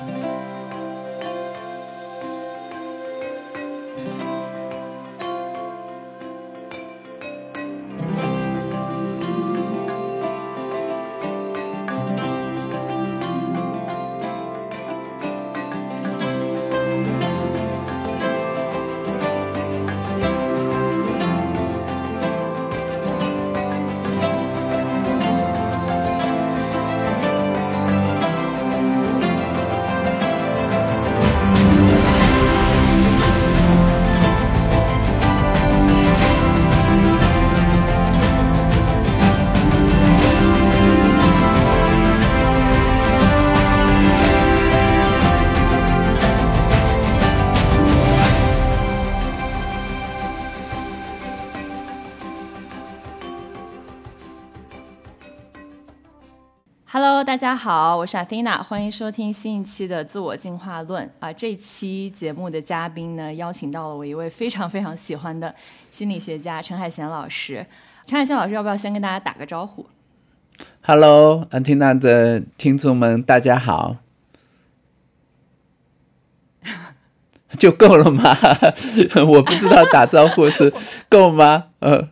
Hello，大大家好，我是 Athena，欢迎收听新一期的自我进化论啊。这期节目的嘉宾呢，邀请到了我一位非常非常喜欢的心理学家陈海贤老师。陈海贤老师，要不要先跟大家打个招呼？Hello，Athena 的听众们，大家好。就够了吗？我不知道打招呼是够吗？呃。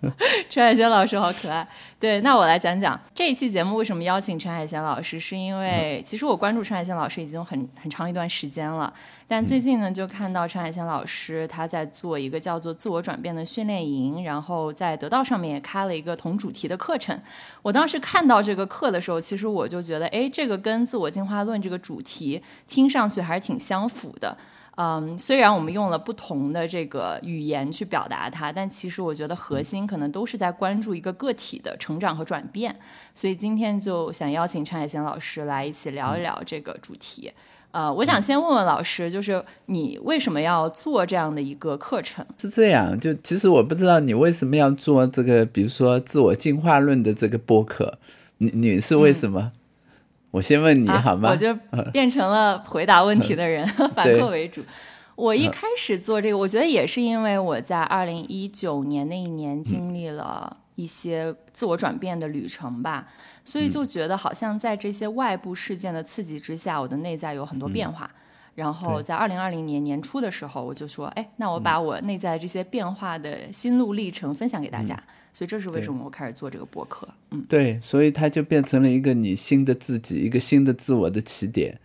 陈海贤老师好可爱。对，那我来讲讲这一期节目为什么邀请陈海贤老师，是因为其实我关注陈海贤老师已经很很长一段时间了，但最近呢就看到陈海贤老师他在做一个叫做自我转变的训练营，然后在得道上面也开了一个同主题的课程。我当时看到这个课的时候，其实我就觉得，哎，这个跟自我进化论这个主题听上去还是挺相符的。嗯，虽然我们用了不同的这个语言去表达它，但其实我觉得核心可能都是在关注一个个体的成长和转变。所以今天就想邀请陈海贤老师来一起聊一聊这个主题。呃，我想先问问老师，就是你为什么要做这样的一个课程？是这样，就其实我不知道你为什么要做这个，比如说自我进化论的这个播客，你你是为什么？我先问你好吗？我就变成了回答问题的人，反客为主。我一开始做这个，我觉得也是因为我在二零一九年那一年经历了一些自我转变的旅程吧，所以就觉得好像在这些外部事件的刺激之下，我的内在有很多变化。然后在二零二零年年初的时候，我就说：“哎，那我把我内在这些变化的心路历程分享给大家。”所以这是为什么我开始做这个博客。嗯，对，所以它就变成了一个你新的自己，一个新的自我的起点。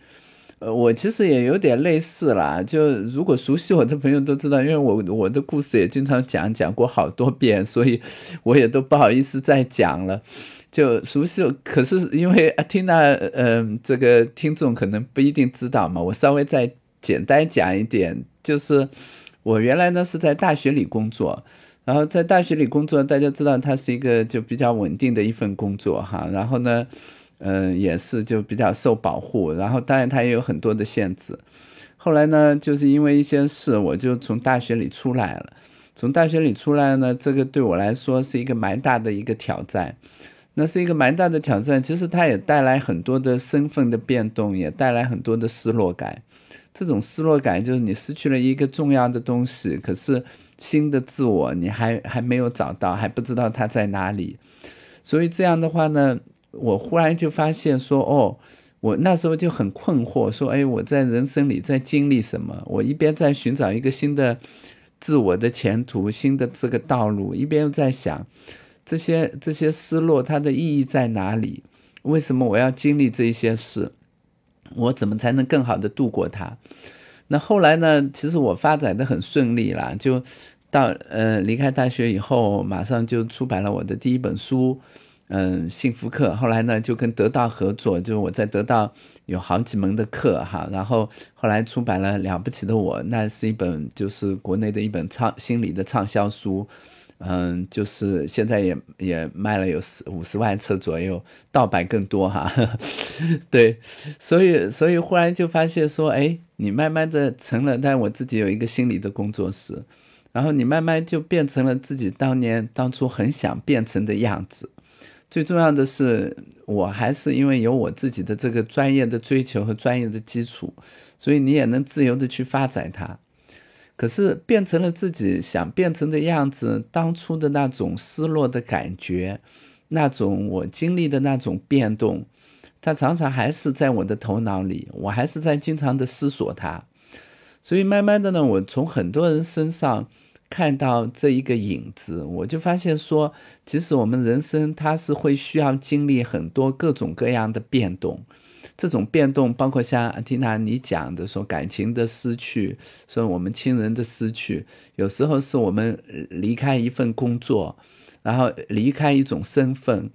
呃，我其实也有点类似啦。就如果熟悉我的朋友都知道，因为我我的故事也经常讲讲过好多遍，所以我也都不好意思再讲了。就熟悉，可是因为听到嗯，这个听众可能不一定知道嘛，我稍微再简单讲一点，就是我原来呢是在大学里工作，然后在大学里工作，大家知道它是一个就比较稳定的一份工作哈，然后呢，嗯，也是就比较受保护，然后当然它也有很多的限制。后来呢，就是因为一些事，我就从大学里出来了。从大学里出来呢，这个对我来说是一个蛮大的一个挑战。那是一个蛮大的挑战，其实它也带来很多的身份的变动，也带来很多的失落感。这种失落感就是你失去了一个重要的东西，可是新的自我你还还没有找到，还不知道它在哪里。所以这样的话呢，我忽然就发现说，哦，我那时候就很困惑，说，哎，我在人生里在经历什么？我一边在寻找一个新的自我的前途，新的这个道路，一边又在想。这些这些失落，它的意义在哪里？为什么我要经历这些事？我怎么才能更好的度过它？那后来呢？其实我发展的很顺利啦，就到呃离开大学以后，马上就出版了我的第一本书，嗯，幸福课。后来呢，就跟得到合作，就我在得到有好几门的课哈。然后后来出版了《了不起的我》，那是一本就是国内的一本畅心理的畅销书。嗯，就是现在也也卖了有四五十万册左右，盗版更多哈。对，所以所以忽然就发现说，哎，你慢慢的成了，但我自己有一个心理的工作室，然后你慢慢就变成了自己当年当初很想变成的样子。最重要的是，我还是因为有我自己的这个专业的追求和专业的基础，所以你也能自由的去发展它。可是变成了自己想变成的样子，当初的那种失落的感觉，那种我经历的那种变动，它常常还是在我的头脑里，我还是在经常的思索它。所以慢慢的呢，我从很多人身上看到这一个影子，我就发现说，其实我们人生它是会需要经历很多各种各样的变动。这种变动包括像阿缇娜你讲的说感情的失去，说我们亲人的失去，有时候是我们离开一份工作，然后离开一种身份，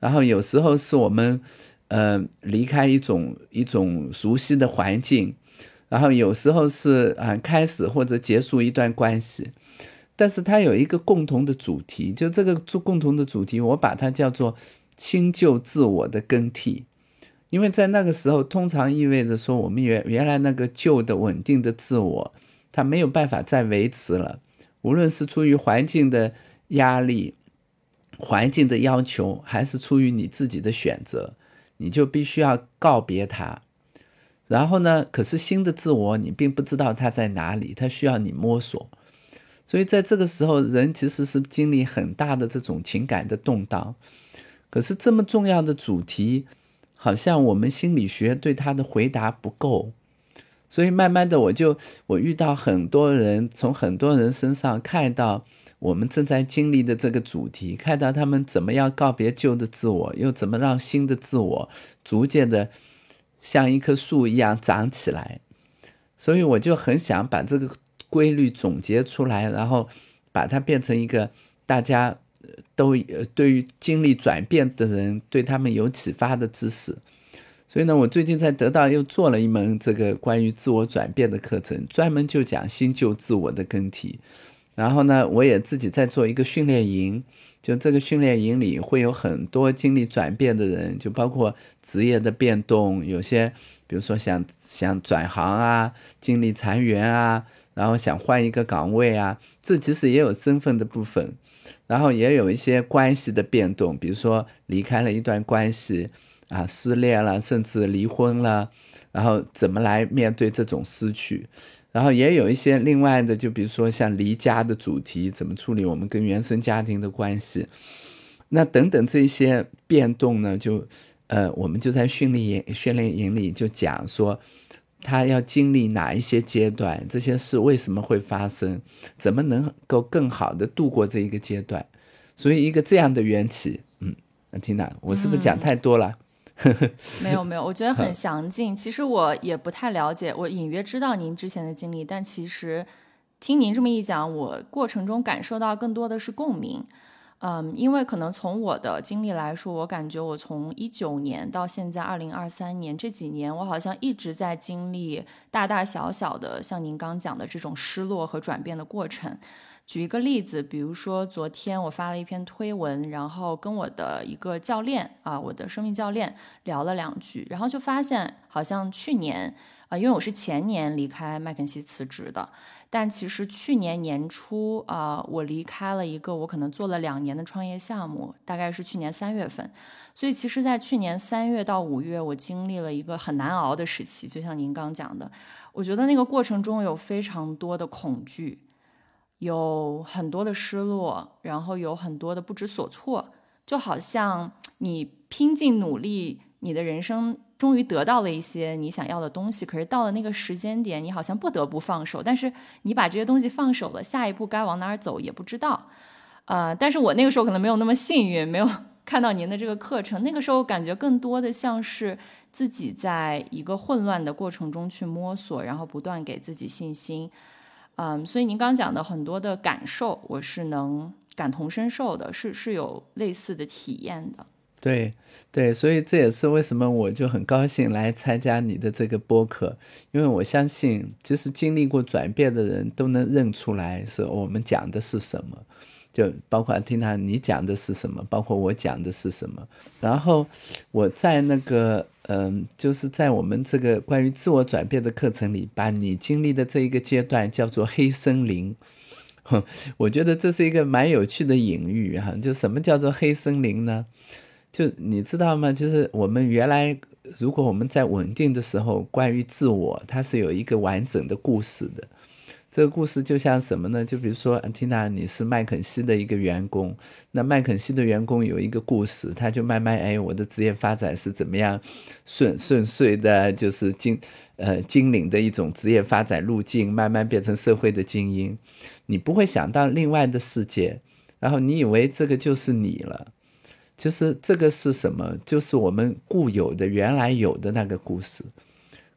然后有时候是我们呃离开一种一种熟悉的环境，然后有时候是啊开始或者结束一段关系，但是它有一个共同的主题，就这个做共同的主题，我把它叫做新旧自我的更替。因为在那个时候，通常意味着说，我们原原来那个旧的稳定的自我，它没有办法再维持了。无论是出于环境的压力、环境的要求，还是出于你自己的选择，你就必须要告别它。然后呢，可是新的自我，你并不知道它在哪里，它需要你摸索。所以在这个时候，人其实是经历很大的这种情感的动荡。可是这么重要的主题。好像我们心理学对他的回答不够，所以慢慢的我就我遇到很多人，从很多人身上看到我们正在经历的这个主题，看到他们怎么样告别旧的自我，又怎么让新的自我逐渐的像一棵树一样长起来，所以我就很想把这个规律总结出来，然后把它变成一个大家。都呃，对于经历转变的人，对他们有启发的知识。所以呢，我最近在得到又做了一门这个关于自我转变的课程，专门就讲新旧自我的更替。然后呢，我也自己在做一个训练营，就这个训练营里会有很多经历转变的人，就包括职业的变动，有些比如说想想转行啊，经历裁员啊，然后想换一个岗位啊，这其实也有身份的部分。然后也有一些关系的变动，比如说离开了一段关系，啊，失恋了，甚至离婚了，然后怎么来面对这种失去？然后也有一些另外的，就比如说像离家的主题，怎么处理我们跟原生家庭的关系？那等等这些变动呢，就呃，我们就在训练营训练营里就讲说。他要经历哪一些阶段？这些事为什么会发生？怎么能够更好的度过这一个阶段？所以一个这样的缘起，嗯，那缇娜，我是不是讲太多了？没有没有，我觉得很详尽。其实我也不太了解，我隐约知道您之前的经历，但其实听您这么一讲，我过程中感受到更多的是共鸣。嗯，因为可能从我的经历来说，我感觉我从一九年到现在二零二三年这几年，我好像一直在经历大大小小的像您刚讲的这种失落和转变的过程。举一个例子，比如说昨天我发了一篇推文，然后跟我的一个教练啊，我的生命教练聊了两句，然后就发现好像去年啊，因为我是前年离开麦肯锡辞职的。但其实去年年初啊，我离开了一个我可能做了两年的创业项目，大概是去年三月份。所以其实，在去年三月到五月，我经历了一个很难熬的时期。就像您刚讲的，我觉得那个过程中有非常多的恐惧，有很多的失落，然后有很多的不知所措，就好像你拼尽努力，你的人生。终于得到了一些你想要的东西，可是到了那个时间点，你好像不得不放手。但是你把这些东西放手了，下一步该往哪儿走也不知道。呃，但是我那个时候可能没有那么幸运，没有看到您的这个课程。那个时候感觉更多的像是自己在一个混乱的过程中去摸索，然后不断给自己信心。嗯，所以您刚讲的很多的感受，我是能感同身受的，是是有类似的体验的。对，对，所以这也是为什么我就很高兴来参加你的这个播客，因为我相信，其实经历过转变的人都能认出来是我们讲的是什么，就包括听他你讲的是什么，包括我讲的是什么。然后我在那个，嗯，就是在我们这个关于自我转变的课程里，把你经历的这一个阶段叫做黑森林。我觉得这是一个蛮有趣的隐喻哈，就什么叫做黑森林呢？就你知道吗？就是我们原来，如果我们在稳定的时候，关于自我，它是有一个完整的故事的。这个故事就像什么呢？就比如说，安缇娜，你是麦肯锡的一个员工，那麦肯锡的员工有一个故事，他就慢慢哎，我的职业发展是怎么样顺顺遂的，就是精呃精领的一种职业发展路径，慢慢变成社会的精英。你不会想到另外的世界，然后你以为这个就是你了，就是这个是什么？就是我们固有的、原来有的那个故事。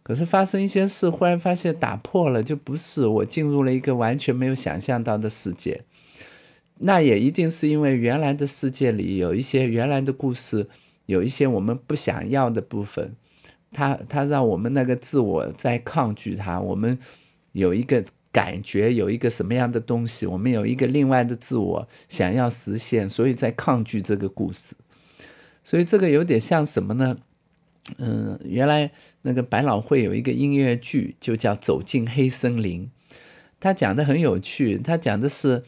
可是发生一些事，忽然发现打破了，就不是我进入了一个完全没有想象到的世界。那也一定是因为原来的世界里有一些原来的故事，有一些我们不想要的部分，它它让我们那个自我在抗拒它。我们有一个感觉，有一个什么样的东西，我们有一个另外的自我想要实现，所以在抗拒这个故事。所以这个有点像什么呢？嗯，原来那个百老汇有一个音乐剧，就叫《走进黑森林》。他讲的很有趣，他讲的是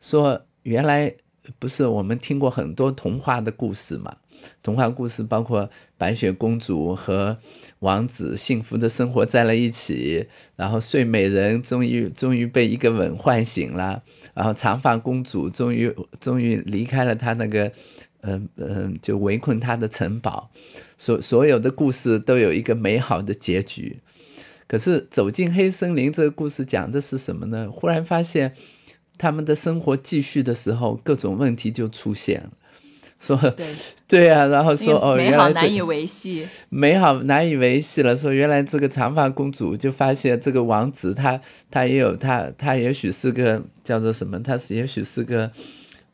说，原来不是我们听过很多童话的故事嘛？童话故事包括白雪公主和王子幸福的生活在了一起，然后睡美人终于终于被一个吻唤醒了，然后长发公主终于终于离开了她那个。嗯嗯，就围困他的城堡，所所有的故事都有一个美好的结局。可是走进黑森林这个故事讲的是什么呢？忽然发现他们的生活继续的时候，各种问题就出现了。说对 对啊，然后说哦，美好难以维系，美好难以维系了。说原来这个长发公主就发现这个王子，他他也有他他也许是个叫做什么？他是也许是个。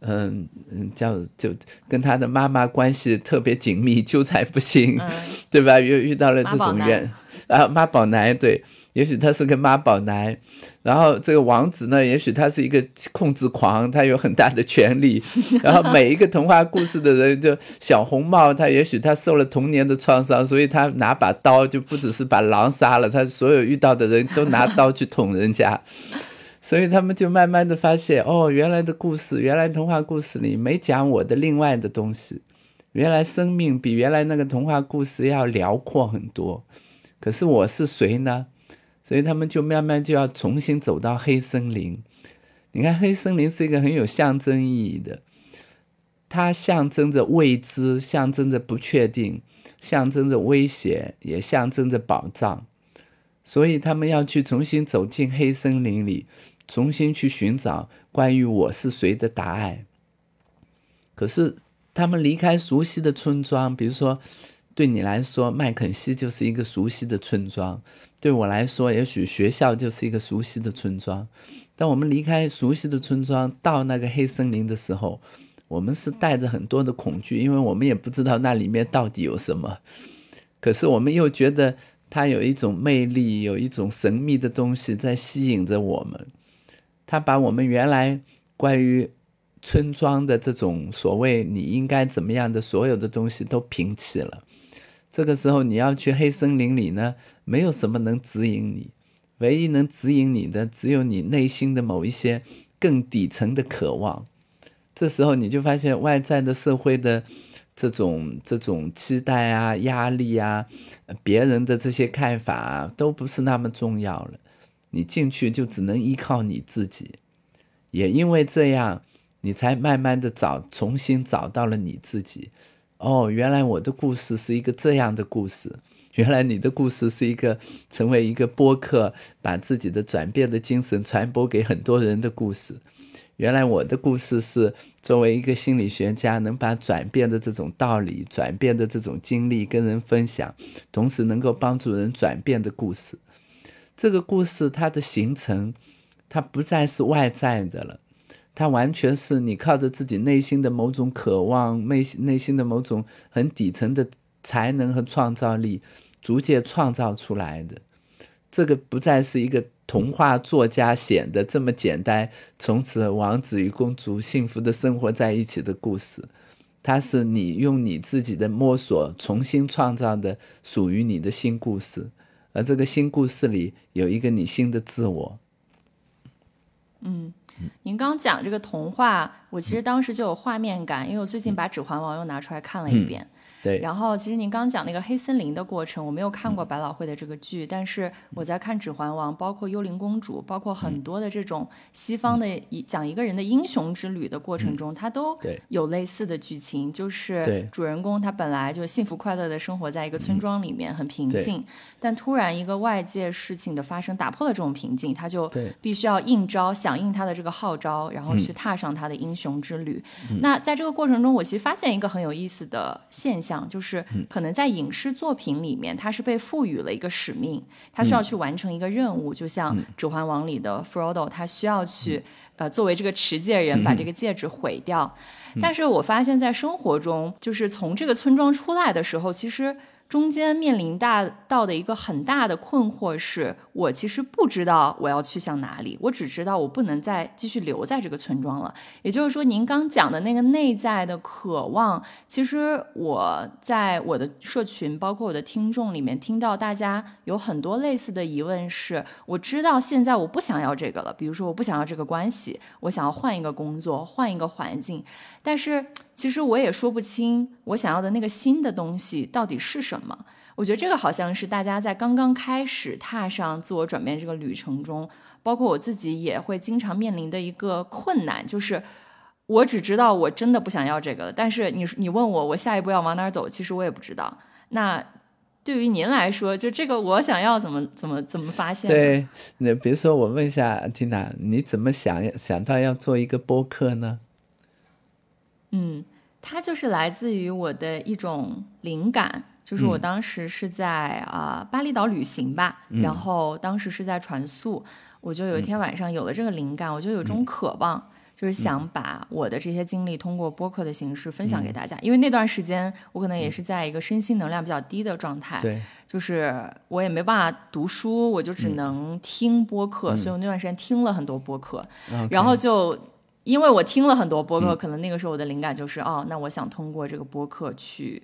嗯嗯，叫就跟他的妈妈关系特别紧密，纠缠不清，对吧？又遇到了这种怨啊，妈宝男对，也许他是个妈宝男，然后这个王子呢，也许他是一个控制狂，他有很大的权利，然后每一个童话故事的人，就小红帽，他也许他受了童年的创伤，所以他拿把刀就不只是把狼杀了，他所有遇到的人都拿刀去捅人家。所以他们就慢慢的发现，哦，原来的故事，原来童话故事里没讲我的另外的东西，原来生命比原来那个童话故事要辽阔很多。可是我是谁呢？所以他们就慢慢就要重新走到黑森林。你看，黑森林是一个很有象征意义的，它象征着未知，象征着不确定，象征着威胁，也象征着保障。所以他们要去重新走进黑森林里。重新去寻找关于我是谁的答案。可是他们离开熟悉的村庄，比如说，对你来说，麦肯锡就是一个熟悉的村庄；对我来说，也许学校就是一个熟悉的村庄。当我们离开熟悉的村庄，到那个黑森林的时候，我们是带着很多的恐惧，因为我们也不知道那里面到底有什么。可是我们又觉得它有一种魅力，有一种神秘的东西在吸引着我们。它把我们原来关于村庄的这种所谓你应该怎么样的所有的东西都摒弃了。这个时候你要去黑森林里呢，没有什么能指引你，唯一能指引你的只有你内心的某一些更底层的渴望。这时候你就发现外在的社会的这种这种期待啊、压力啊、别人的这些看法啊，都不是那么重要了。你进去就只能依靠你自己，也因为这样，你才慢慢的找，重新找到了你自己。哦，原来我的故事是一个这样的故事，原来你的故事是一个成为一个播客，把自己的转变的精神传播给很多人的故事。原来我的故事是作为一个心理学家，能把转变的这种道理、转变的这种经历跟人分享，同时能够帮助人转变的故事。这个故事它的形成，它不再是外在的了，它完全是你靠着自己内心的某种渴望、内内心的某种很底层的才能和创造力，逐渐创造出来的。这个不再是一个童话作家写的这么简单，从此王子与公主幸福的生活在一起的故事，它是你用你自己的摸索重新创造的属于你的新故事。而这个新故事里有一个你新的自我，嗯，您刚讲这个童话，我其实当时就有画面感，因为我最近把《指环王》又拿出来看了一遍。对，然后其实您刚讲那个黑森林的过程，我没有看过百老汇的这个剧，但是我在看《指环王》，包括《幽灵公主》，包括很多的这种西方的一讲一个人的英雄之旅的过程中，它都有类似的剧情，就是主人公他本来就幸福快乐的生活在一个村庄里面，很平静，但突然一个外界事情的发生打破了这种平静，他就必须要应招响应他的这个号召，然后去踏上他的英雄之旅。那在这个过程中，我其实发现一个很有意思的现象。讲就是可能在影视作品里面，他是被赋予了一个使命，他需要去完成一个任务，就像《指环王》里的 Frodo，他需要去呃作为这个持戒人把这个戒指毁掉。但是我发现，在生活中，就是从这个村庄出来的时候，其实。中间面临大到的一个很大的困惑是，我其实不知道我要去向哪里，我只知道我不能再继续留在这个村庄了。也就是说，您刚讲的那个内在的渴望，其实我在我的社群，包括我的听众里面，听到大家有很多类似的疑问是：我知道现在我不想要这个了，比如说我不想要这个关系，我想要换一个工作，换一个环境，但是。其实我也说不清我想要的那个新的东西到底是什么。我觉得这个好像是大家在刚刚开始踏上自我转变这个旅程中，包括我自己也会经常面临的一个困难，就是我只知道我真的不想要这个了。但是你你问我我下一步要往哪儿走，其实我也不知道。那对于您来说，就这个我想要怎么怎么怎么发现？对，那比如说我问一下缇娜，你怎么想想到要做一个播客呢？嗯。它就是来自于我的一种灵感，就是我当时是在啊巴厘岛旅行吧，然后当时是在船宿，我就有一天晚上有了这个灵感，我就有种渴望，就是想把我的这些经历通过播客的形式分享给大家，因为那段时间我可能也是在一个身心能量比较低的状态，对，就是我也没办法读书，我就只能听播客，所以我那段时间听了很多播客，然后就。因为我听了很多播客，可能那个时候我的灵感就是哦，那我想通过这个播客去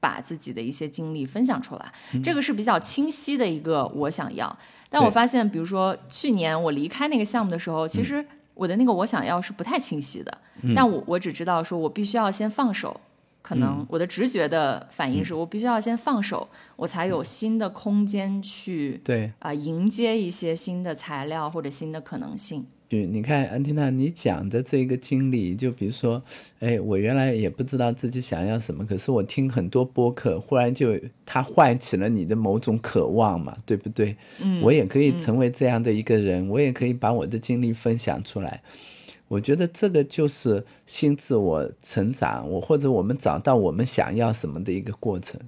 把自己的一些经历分享出来，这个是比较清晰的一个我想要。但我发现，比如说去年我离开那个项目的时候，其实我的那个我想要是不太清晰的。但我我只知道说我必须要先放手，可能我的直觉的反应是我必须要先放手，我才有新的空间去对。啊迎接一些新的材料或者新的可能性。你看，安缇娜，你讲的这个经历，就比如说，哎，我原来也不知道自己想要什么，可是我听很多播客，忽然就它唤起了你的某种渴望嘛，对不对？嗯，我也可以成为这样的一个人，我也可以把我的经历分享出来。我觉得这个就是新自我成长，我或者我们找到我们想要什么的一个过程。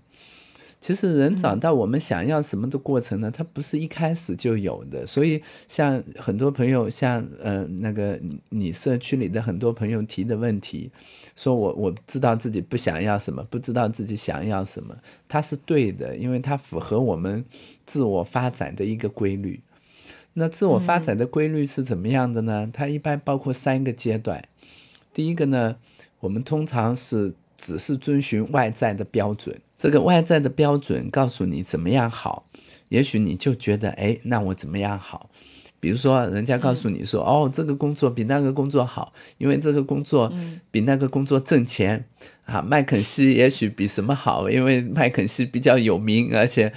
其实人找到我们想要什么的过程呢？它不是一开始就有的。所以像很多朋友，像呃那个你社区里的很多朋友提的问题，说我我知道自己不想要什么，不知道自己想要什么，它是对的，因为它符合我们自我发展的一个规律。那自我发展的规律是怎么样的呢？它一般包括三个阶段。第一个呢，我们通常是只是遵循外在的标准。这个外在的标准告诉你怎么样好，也许你就觉得，哎，那我怎么样好？比如说，人家告诉你说，哦，这个工作比那个工作好，因为这个工作比那个工作挣钱啊。麦肯锡也许比什么好，因为麦肯锡比较有名，而且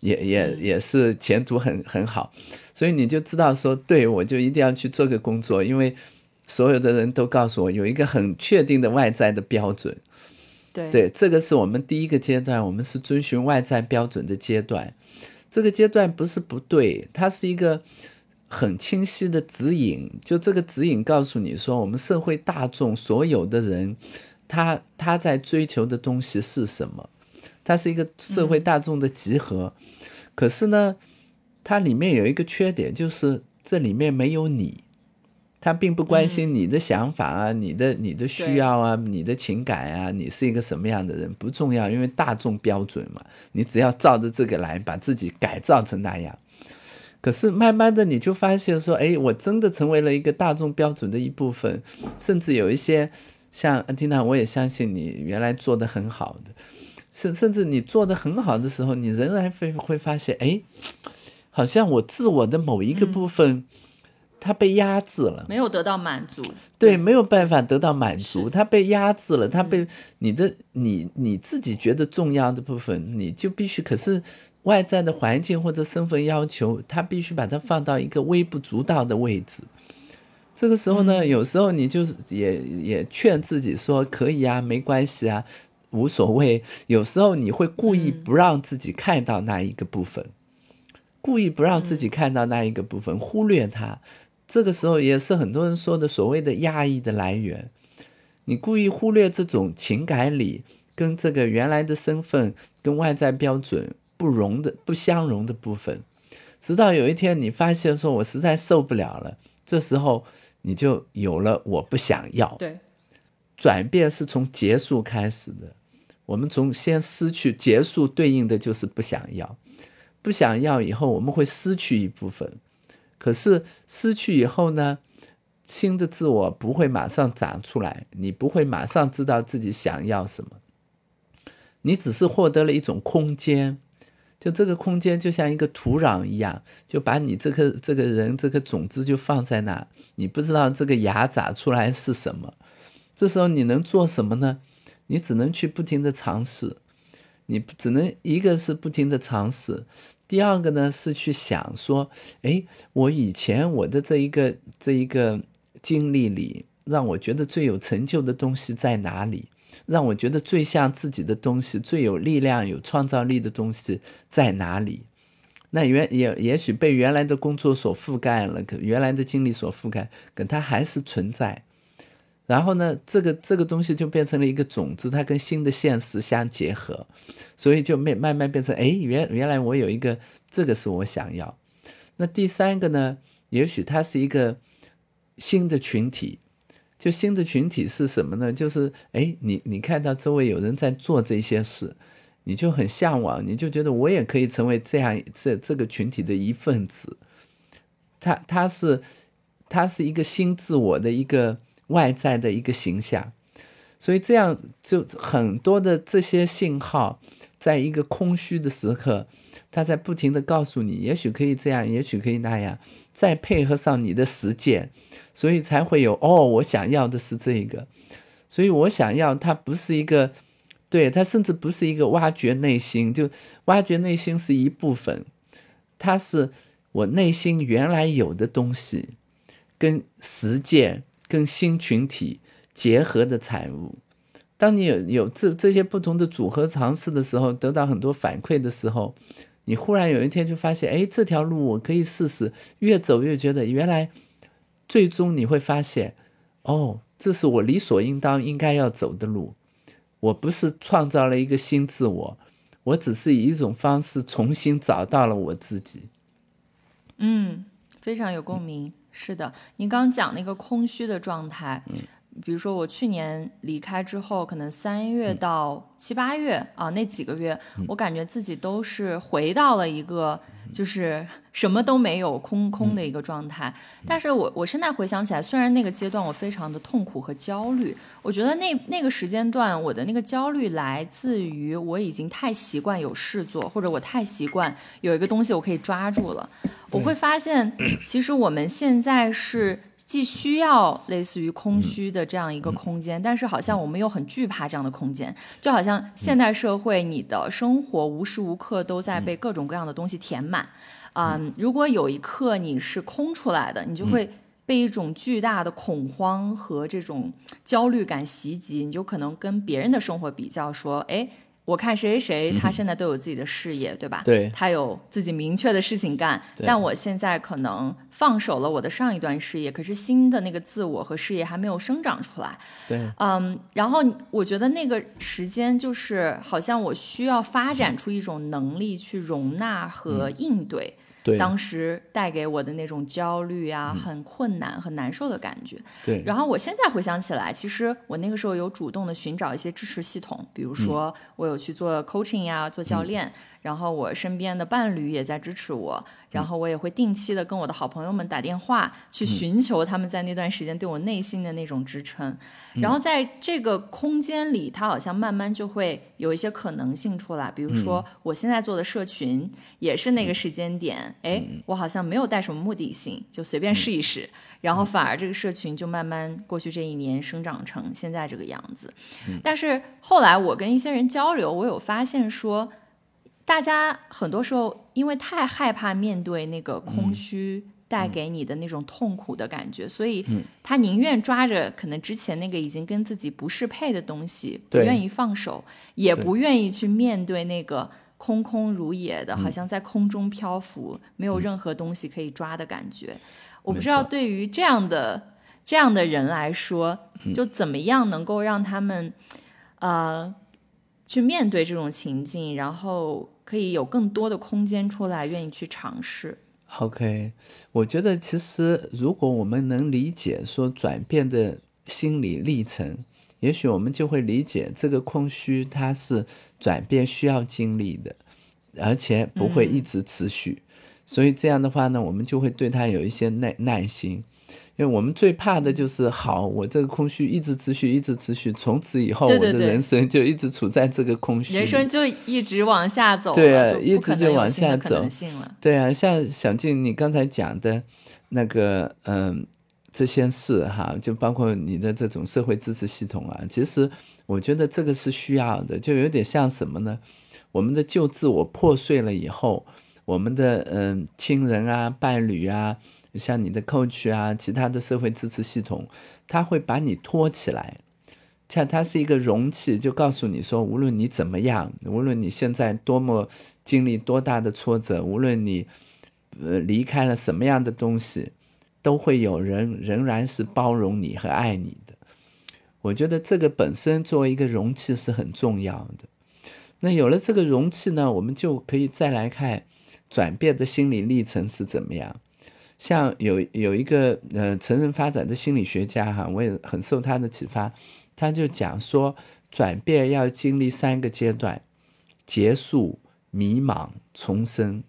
也也也是前途很很好，所以你就知道说，对我就一定要去做个工作，因为所有的人都告诉我有一个很确定的外在的标准。对，这个是我们第一个阶段，我们是遵循外在标准的阶段。这个阶段不是不对，它是一个很清晰的指引。就这个指引告诉你说，我们社会大众所有的人，他他在追求的东西是什么？它是一个社会大众的集合。可是呢，它里面有一个缺点，就是这里面没有你。他并不关心你的想法啊，你的你的需要啊，你的情感啊，你是一个什么样的人不重要，因为大众标准嘛，你只要照着这个来，把自己改造成那样。可是慢慢的你就发现说，哎，我真的成为了一个大众标准的一部分，甚至有一些像安蒂娜，我也相信你原来做的很好的，甚甚至你做的很好的时候，你仍然会会发现，哎，好像我自我的某一个部分。他被压制了，没有得到满足，对，没有办法得到满足，他被压制了，他被你的你你自己觉得重要的部分，你就必须，可是外在的环境或者身份要求，他必须把它放到一个微不足道的位置。这个时候呢，有时候你就是也也劝自己说，可以啊，没关系啊，无所谓。有时候你会故意不让自己看到那一个部分，故意不让自己看到那一个部分，忽略它。这个时候也是很多人说的所谓的压抑的来源。你故意忽略这种情感里跟这个原来的身份跟外在标准不容的不相容的部分，直到有一天你发现说，我实在受不了了。这时候你就有了我不想要。对，转变是从结束开始的。我们从先失去结束，对应的就是不想要，不想要以后我们会失去一部分。可是失去以后呢，新的自我不会马上长出来，你不会马上知道自己想要什么，你只是获得了一种空间，就这个空间就像一个土壤一样，就把你这颗这个人这个种子就放在那，你不知道这个芽长出来是什么，这时候你能做什么呢？你只能去不停的尝试，你只能一个是不停的尝试。第二个呢是去想说，哎，我以前我的这一个这一个经历里，让我觉得最有成就的东西在哪里？让我觉得最像自己的东西、最有力量、有创造力的东西在哪里？那原也也许被原来的工作所覆盖了，原来的经历所覆盖，可它还是存在。然后呢，这个这个东西就变成了一个种子，它跟新的现实相结合，所以就慢慢慢变成，哎，原原来我有一个这个是我想要。那第三个呢，也许它是一个新的群体，就新的群体是什么呢？就是哎，你你看到周围有人在做这些事，你就很向往，你就觉得我也可以成为这样这这个群体的一份子。它它是它是一个新自我的一个。外在的一个形象，所以这样就很多的这些信号，在一个空虚的时刻，他在不停的告诉你，也许可以这样，也许可以那样，再配合上你的实践，所以才会有哦，我想要的是这个，所以我想要它不是一个，对它甚至不是一个挖掘内心，就挖掘内心是一部分，它是我内心原来有的东西，跟实践。跟新群体结合的产物，当你有有这这些不同的组合尝试的时候，得到很多反馈的时候，你忽然有一天就发现，哎，这条路我可以试试。越走越觉得，原来最终你会发现，哦，这是我理所应当应该要走的路。我不是创造了一个新自我，我只是以一种方式重新找到了我自己。嗯，非常有共鸣。是的，您刚讲那个空虚的状态，比如说我去年离开之后，可能三月到七八月啊那几个月，我感觉自己都是回到了一个就是 什么都没有空空的一个状态。但是我我现在回想起来，虽然那个阶段我非常的痛苦和焦虑，我觉得那那个时间段我的那个焦虑来自于我已经太习惯有事做，或者我太习惯有一个东西我可以抓住了。我会发现，其实我们现在是既需要类似于空虚的这样一个空间，但是好像我们又很惧怕这样的空间，就好像现代社会，你的生活无时无刻都在被各种各样的东西填满。嗯，如果有一刻你是空出来的，你就会被一种巨大的恐慌和这种焦虑感袭击，你就可能跟别人的生活比较，说，哎。我看谁谁谁，他现在都有自己的事业，对吧？对，他有自己明确的事情干。但我现在可能放手了我的上一段事业，可是新的那个自我和事业还没有生长出来。对，嗯，然后我觉得那个时间就是好像我需要发展出一种能力去容纳和应对。当时带给我的那种焦虑啊，很困难、很难受的感觉。对。然后我现在回想起来，其实我那个时候有主动的寻找一些支持系统，比如说我有去做 coaching 呀，做教练，然后我身边的伴侣也在支持我，然后我也会定期的跟我的好朋友们打电话，去寻求他们在那段时间对我内心的那种支撑。然后在这个空间里，它好像慢慢就会有一些可能性出来。比如说，我现在做的社群也是那个时间点，哎，我好像没有带什么目的性，就随便试一试。然后反而这个社群就慢慢过去这一年生长成现在这个样子，但是后来我跟一些人交流，我有发现说，大家很多时候因为太害怕面对那个空虚带给你的那种痛苦的感觉，所以他宁愿抓着可能之前那个已经跟自己不适配的东西，不愿意放手，也不愿意去面对那个空空如也的，好像在空中漂浮，没有任何东西可以抓的感觉。我不知道对于这样的这样的人来说，就怎么样能够让他们，呃，去面对这种情境，然后可以有更多的空间出来，愿意去尝试。OK，我觉得其实如果我们能理解说转变的心理历程，也许我们就会理解这个空虚它是转变需要经历的，而且不会一直持续。所以这样的话呢，我们就会对它有一些耐耐心，因为我们最怕的就是好，我这个空虚一直持续，一直持续，从此以后我的人生就一直处在这个空虚，人生就一直往下走，对啊，一直就往下走，对啊，像小静你刚才讲的那个，嗯，这些事哈，就包括你的这种社会支持系统啊，其实我觉得这个是需要的，就有点像什么呢？我们的旧自我破碎了以后。我们的嗯亲人啊、伴侣啊，像你的 coach 啊，其他的社会支持系统，他会把你托起来，像它是一个容器，就告诉你说，无论你怎么样，无论你现在多么经历多大的挫折，无论你呃离开了什么样的东西，都会有人仍然是包容你和爱你的。我觉得这个本身作为一个容器是很重要的。那有了这个容器呢，我们就可以再来看。转变的心理历程是怎么样？像有有一个呃成人发展的心理学家哈，我也很受他的启发。他就讲说，转变要经历三个阶段：结束、迷茫、重生。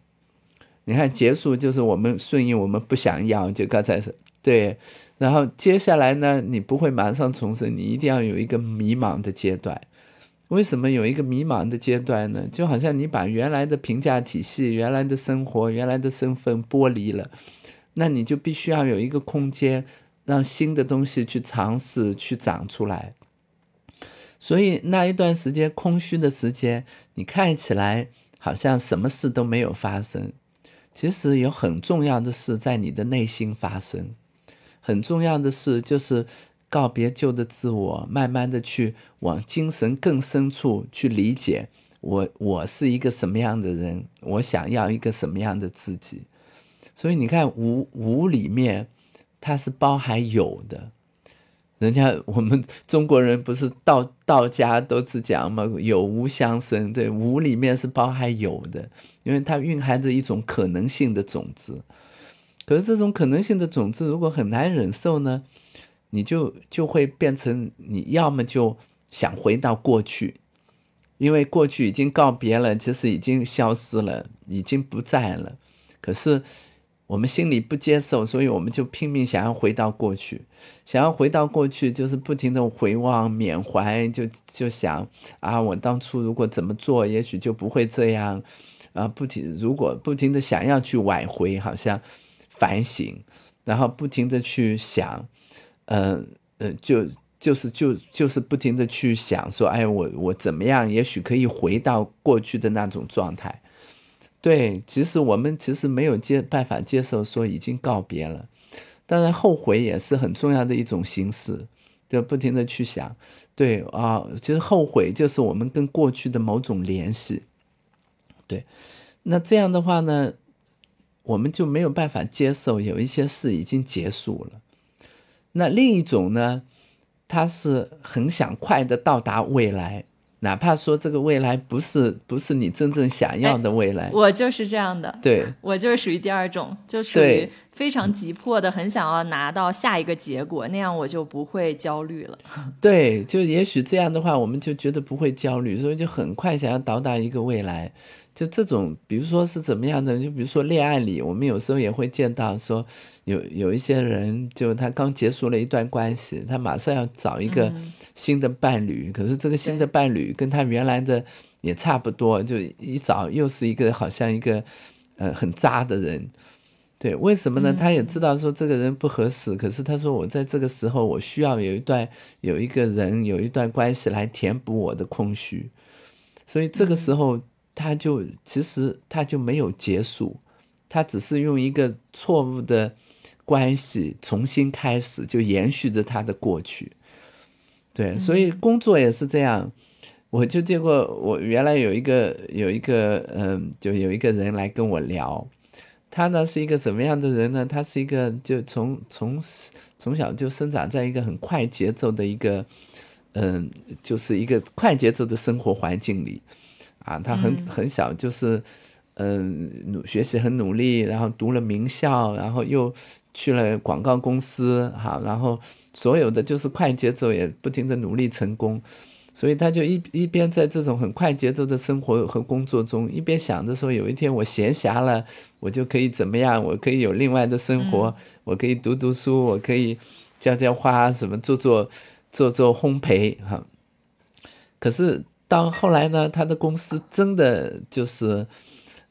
你看，结束就是我们顺应，我们不想要，就刚才是对。然后接下来呢，你不会马上重生，你一定要有一个迷茫的阶段。为什么有一个迷茫的阶段呢？就好像你把原来的评价体系、原来的生活、原来的身份剥离了，那你就必须要有一个空间，让新的东西去尝试、去长出来。所以那一段时间空虚的时间，你看起来好像什么事都没有发生，其实有很重要的事在你的内心发生。很重要的事就是。告别旧的自我，慢慢的去往精神更深处去理解我，我是一个什么样的人，我想要一个什么样的自己。所以你看，无无里面它是包含有的。人家我们中国人不是道道家都是讲嘛，有无相生，对，无里面是包含有的，因为它蕴含着一种可能性的种子。可是这种可能性的种子，如果很难忍受呢？你就就会变成你要么就想回到过去，因为过去已经告别了，其实已经消失了，已经不在了。可是我们心里不接受，所以我们就拼命想要回到过去，想要回到过去，就是不停的回望缅怀，就就想啊，我当初如果怎么做，也许就不会这样啊。不停如果不停的想要去挽回，好像反省，然后不停的去想。嗯呃，就就是就就是不停的去想说，哎，我我怎么样？也许可以回到过去的那种状态。对，其实我们其实没有接办法接受说已经告别了。当然，后悔也是很重要的一种形式，就不停的去想。对啊，其实后悔就是我们跟过去的某种联系。对，那这样的话呢，我们就没有办法接受有一些事已经结束了。那另一种呢，他是很想快的到达未来，哪怕说这个未来不是不是你真正想要的未来。我就是这样的，对我就是属于第二种，就属于非常急迫的，很想要拿到下一个结果，那样我就不会焦虑了。对，就也许这样的话，我们就觉得不会焦虑，所以就很快想要到达一个未来。就这种，比如说是怎么样的？就比如说恋爱里，我们有时候也会见到说，有有一些人，就他刚结束了一段关系，他马上要找一个新的伴侣，可是这个新的伴侣跟他原来的也差不多，就一早又是一个好像一个呃很渣的人。对，为什么呢？他也知道说这个人不合适，可是他说我在这个时候我需要有一段有一个人有一段关系来填补我的空虚，所以这个时候。他就其实他就没有结束，他只是用一个错误的关系重新开始，就延续着他的过去。对，所以工作也是这样。我就见过，我原来有一个有一个嗯，就有一个人来跟我聊，他呢是一个什么样的人呢？他是一个就从从从小就生长在一个很快节奏的一个嗯，就是一个快节奏的生活环境里。啊，他很很小，就是，嗯，努学习很努力，然后读了名校，然后又去了广告公司，哈，然后所有的就是快节奏，也不停的努力成功，所以他就一一边在这种很快节奏的生活和工作中，一边想着说，有一天我闲暇了，我就可以怎么样，我可以有另外的生活，我可以读读书，我可以浇浇花，什么做做做做烘焙，哈，可是。到后来呢，他的公司真的就是，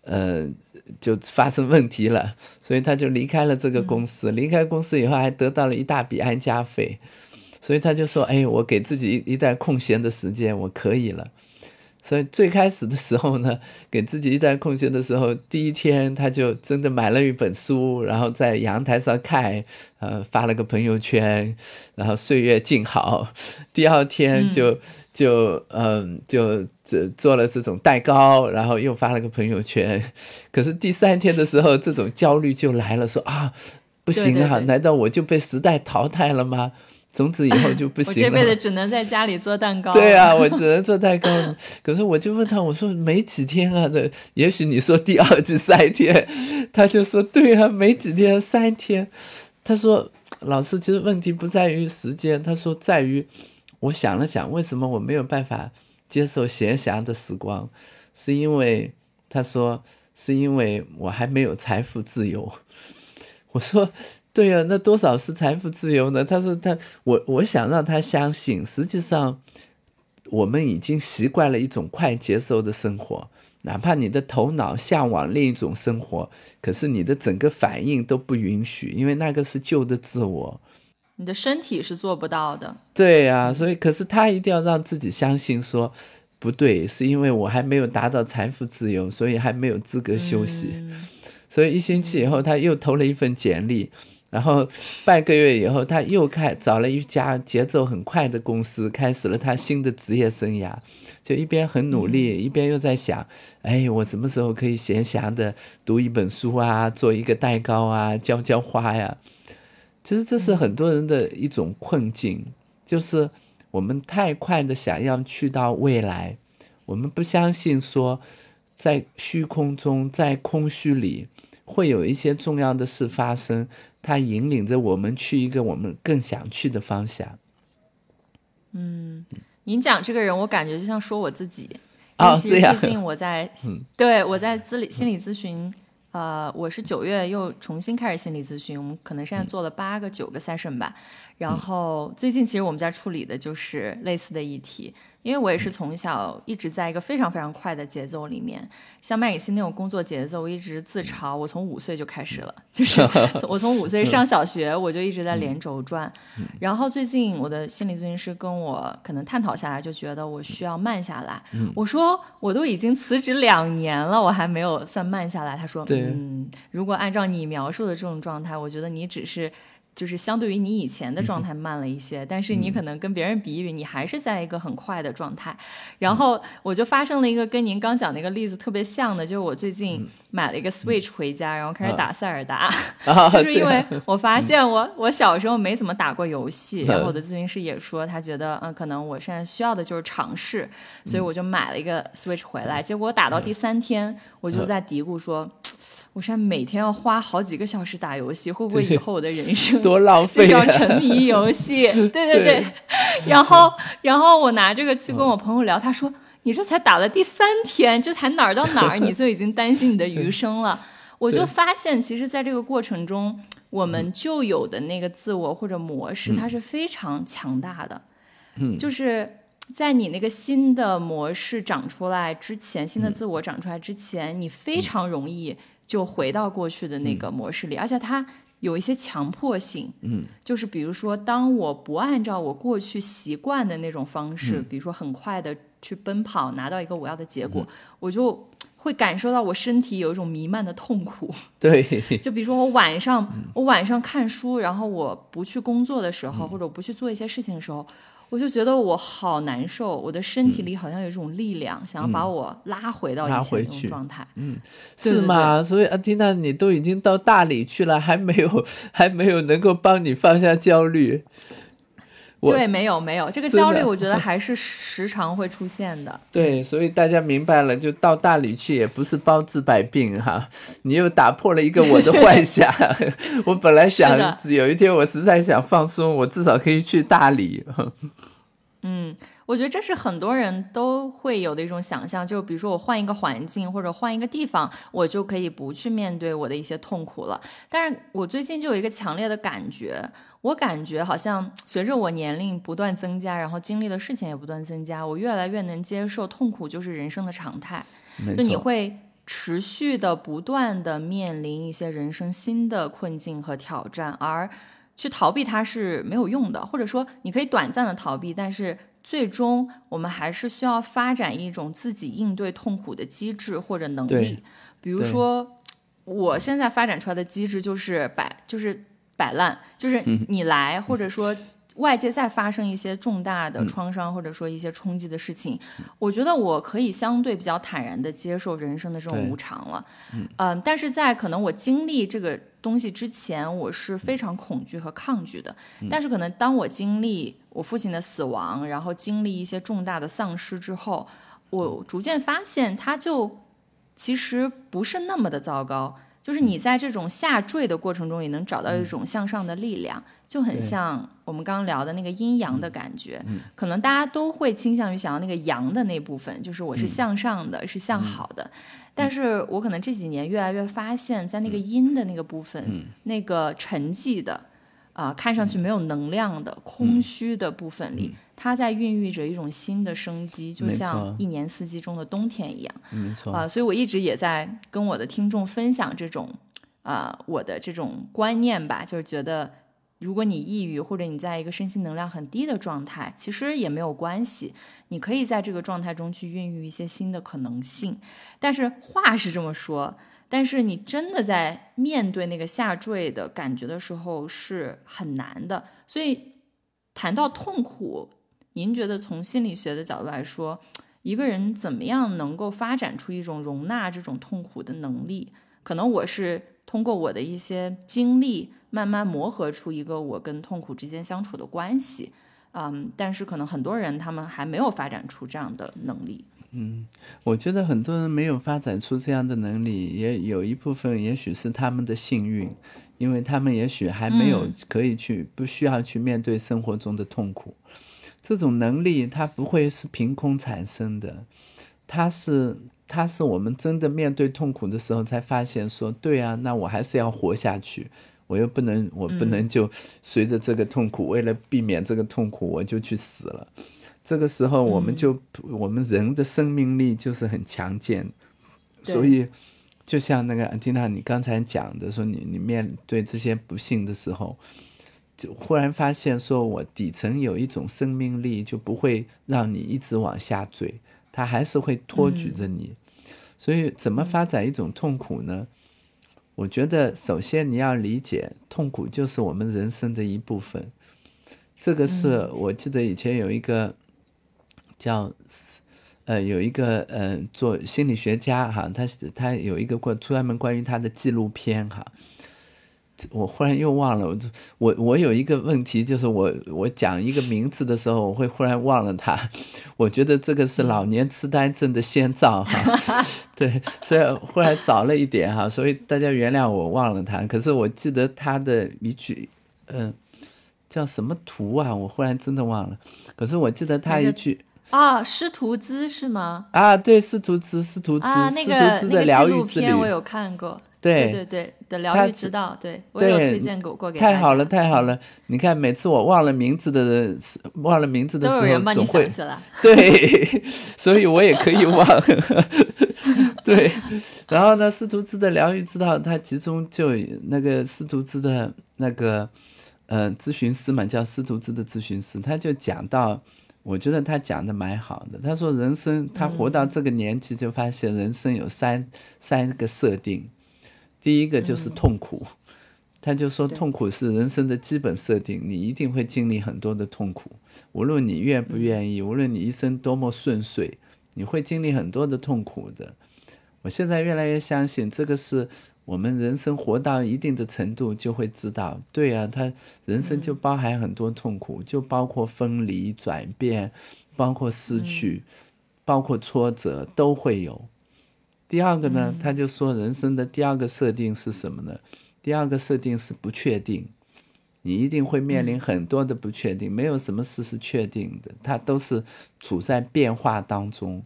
呃，就发生问题了，所以他就离开了这个公司。离开公司以后，还得到了一大笔安家费，所以他就说：“哎，我给自己一一段空闲的时间，我可以了。”所以最开始的时候呢，给自己一段空闲的时候，第一天他就真的买了一本书，然后在阳台上看，呃，发了个朋友圈，然后岁月静好。第二天就就嗯就做做了这种蛋糕，然后又发了个朋友圈。可是第三天的时候，这种焦虑就来了，说啊，不行啊，难道我就被时代淘汰了吗？从此以后就不行了。我这辈子只能在家里做蛋糕。对啊，我只能做蛋糕。可是我就问他，我说没几天啊的，也许你说第二至三天，他就说对啊，没几天，三天。他说老师，其实问题不在于时间，他说在于我想了想，为什么我没有办法接受闲暇的时光，是因为他说是因为我还没有财富自由。我说。对呀，那多少是财富自由呢？他说他我我想让他相信，实际上我们已经习惯了一种快节奏的生活，哪怕你的头脑向往另一种生活，可是你的整个反应都不允许，因为那个是旧的自我，你的身体是做不到的。对呀，所以可是他一定要让自己相信说不对，是因为我还没有达到财富自由，所以还没有资格休息。所以一星期以后，他又投了一份简历。然后半个月以后，他又开找了一家节奏很快的公司，开始了他新的职业生涯。就一边很努力，一边又在想：哎，我什么时候可以闲暇的读一本书啊，做一个蛋糕啊，浇浇花呀？其实这是很多人的一种困境，就是我们太快的想要去到未来，我们不相信说，在虚空中，在空虚里，会有一些重要的事发生。它引领着我们去一个我们更想去的方向。嗯，您讲这个人，我感觉就像说我自己。啊，其实最近我在，对我在咨理心理咨询，呃，我是九月又重新开始心理咨询，我们可能现在做了八个九个 session 吧。然后最近其实我们在处理的就是类似的议题。因为我也是从小一直在一个非常非常快的节奏里面，像麦影希那种工作节奏，我一直自嘲，我从五岁就开始了，就是 我从五岁上小学，我就一直在连轴转。然后最近我的心理咨询师跟我可能探讨下来，就觉得我需要慢下来。我说我都已经辞职两年了，我还没有算慢下来。他说，嗯，如果按照你描述的这种状态，我觉得你只是。就是相对于你以前的状态慢了一些，但是你可能跟别人比一比，你还是在一个很快的状态。然后我就发生了一个跟您刚讲那个例子特别像的，就是我最近买了一个 Switch 回家，然后开始打塞尔达，就是因为。我发现我我小时候没怎么打过游戏，然后我的咨询师也说他觉得嗯可能我现在需要的就是尝试，所以我就买了一个 Switch 回来。结果打到第三天，我就在嘀咕说。我现在每天要花好几个小时打游戏，会不会以后我的人生多浪费？就是要沉迷游戏，对对对。然后，然后我拿这个去跟我朋友聊，他说：“你这才打了第三天，这才哪儿到哪儿，你 就已经担心你的余生了。我就发现，其实，在这个过程中，我们旧有的那个自我或者模式，它是非常强大的。嗯，就是在你那个新的模式长出来之前，新的自我长出来之前，你非常容易就回到过去的那个模式里，而且它有一些强迫性。嗯，就是比如说，当我不按照我过去习惯的那种方式，比如说很快的去奔跑，拿到一个我要的结果，我就。会感受到我身体有一种弥漫的痛苦。对，就比如说我晚上，我晚上看书，然后我不去工作的时候，或者我不去做一些事情的时候，我就觉得我好难受，我的身体里好像有一种力量，想要把我拉回到以前那种状态。嗯，是吗？所以阿蒂娜，你都已经到大理去了，还没有，还没有能够帮你放下焦虑。对，没有没有这个焦虑，我觉得还是 时常会出现的。对，所以大家明白了，就到大理去也不是包治百病哈。你又打破了一个我的 幻想，我本来想有一天我实在想放松，我至少可以去大理。嗯。我觉得这是很多人都会有的一种想象，就比如说我换一个环境或者换一个地方，我就可以不去面对我的一些痛苦了。但是我最近就有一个强烈的感觉，我感觉好像随着我年龄不断增加，然后经历的事情也不断增加，我越来越能接受痛苦就是人生的常态。就你会持续的不断的面临一些人生新的困境和挑战，而去逃避它是没有用的，或者说你可以短暂的逃避，但是。最终，我们还是需要发展一种自己应对痛苦的机制或者能力。比如说，我现在发展出来的机制就是把，就是摆烂，就是你来，或者说。外界再发生一些重大的创伤，或者说一些冲击的事情，我觉得我可以相对比较坦然的接受人生的这种无常了。嗯，但是在可能我经历这个东西之前，我是非常恐惧和抗拒的。但是可能当我经历我父亲的死亡，然后经历一些重大的丧失之后，我逐渐发现，它就其实不是那么的糟糕。就是你在这种下坠的过程中，也能找到一种向上的力量，就很像我们刚刚聊的那个阴阳的感觉。可能大家都会倾向于想要那个阳的那部分，就是我是向上的，是向好的。但是我可能这几年越来越发现，在那个阴的那个部分，那个沉寂的，啊，看上去没有能量的、空虚的部分里。它在孕育着一种新的生机，就像一年四季中的冬天一样。没错啊，所以我一直也在跟我的听众分享这种啊我的这种观念吧，就是觉得如果你抑郁或者你在一个身心能量很低的状态，其实也没有关系，你可以在这个状态中去孕育一些新的可能性。但是话是这么说，但是你真的在面对那个下坠的感觉的时候是很难的。所以谈到痛苦。您觉得从心理学的角度来说，一个人怎么样能够发展出一种容纳这种痛苦的能力？可能我是通过我的一些经历，慢慢磨合出一个我跟痛苦之间相处的关系。嗯，但是可能很多人他们还没有发展出这样的能力。嗯，我觉得很多人没有发展出这样的能力，也有一部分也许是他们的幸运，因为他们也许还没有可以去，不需要去面对生活中的痛苦。这种能力它不会是凭空产生的，它是它是我们真的面对痛苦的时候才发现说，对啊，那我还是要活下去，我又不能我不能就随着这个痛苦，为了避免这个痛苦我就去死了。这个时候我们就我们人的生命力就是很强健，所以就像那个安蒂娜你刚才讲的说，你你面对这些不幸的时候。就忽然发现，说我底层有一种生命力，就不会让你一直往下坠，它还是会托举着你。所以，怎么发展一种痛苦呢？我觉得，首先你要理解，痛苦就是我们人生的一部分。这个是我记得以前有一个叫呃，有一个呃，做心理学家哈，他他有一个关专门关于他的纪录片哈。我忽然又忘了，我我我有一个问题，就是我我讲一个名字的时候，我会忽然忘了他。我觉得这个是老年痴呆症的先兆哈。对，所以忽然早了一点哈，所以大家原谅我忘了他。可是我记得他的一句，嗯，叫什么图啊？我忽然真的忘了。可是我记得他一句，啊，师徒资是吗？啊，对，师徒资，师徒资，啊，那师个徒资的那个纪录疗愈之旅片我有看过，对对对的疗愈之道，对我有推荐过过给太好了，太好了！你看，每次我忘了名字的人，忘了名字的时候，都有人帮你想起来。对，所以我也可以忘。对，然后呢，司徒兹的疗愈之道，它其中就那个司徒兹的那个呃咨询师嘛，叫司徒兹的咨询师，他就讲到，我觉得他讲的蛮好的。他说，人生他活到这个年纪，就发现人生有三三个设定，第一个就是痛苦。他就说，痛苦是人生的基本设定，你一定会经历很多的痛苦，无论你愿不愿意，无论你一生多么顺遂，你会经历很多的痛苦的。我现在越来越相信，这个是我们人生活到一定的程度就会知道，对啊，他人生就包含很多痛苦，就包括分离、转变，包括失去，包括挫折都会有。第二个呢，他就说人生的第二个设定是什么呢？第二个设定是不确定，你一定会面临很多的不确定，没有什么事是确定的，它都是处在变化当中，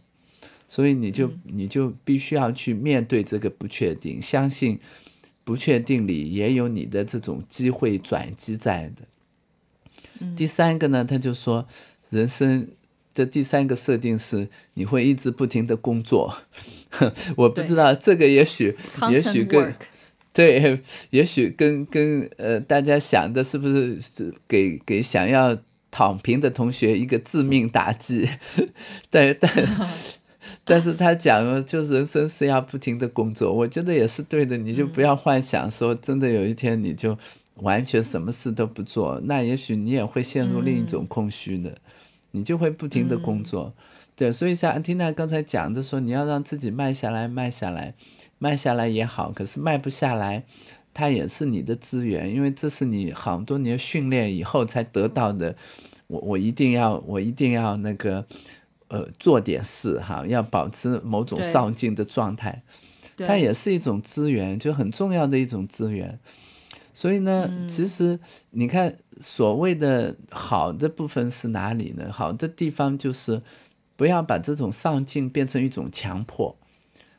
所以你就、你就必须要去面对这个不确定，相信不确定里也有你的这种机会转机在的。第三个呢，他就说人生的第三个设定是你会一直不停的工作，我不知道这个也许也许跟对，也许跟跟呃大家想的是不是是给给想要躺平的同学一个致命打击？但但 但是他讲了，就是人生是要不停的工作，我觉得也是对的。你就不要幻想说真的有一天你就完全什么事都不做，那也许你也会陷入另一种空虚的，你就会不停的工作。对，所以像安缇娜刚才讲的说，你要让自己慢下来，慢下来，慢下来也好，可是慢不下来，它也是你的资源，因为这是你好多年训练以后才得到的。我我一定要，我一定要那个，呃，做点事哈，要保持某种上进的状态，对它也是一种资源，就很重要的一种资源。所以呢，其实你看，所谓的好的部分是哪里呢？好的地方就是不要把这种上进变成一种强迫。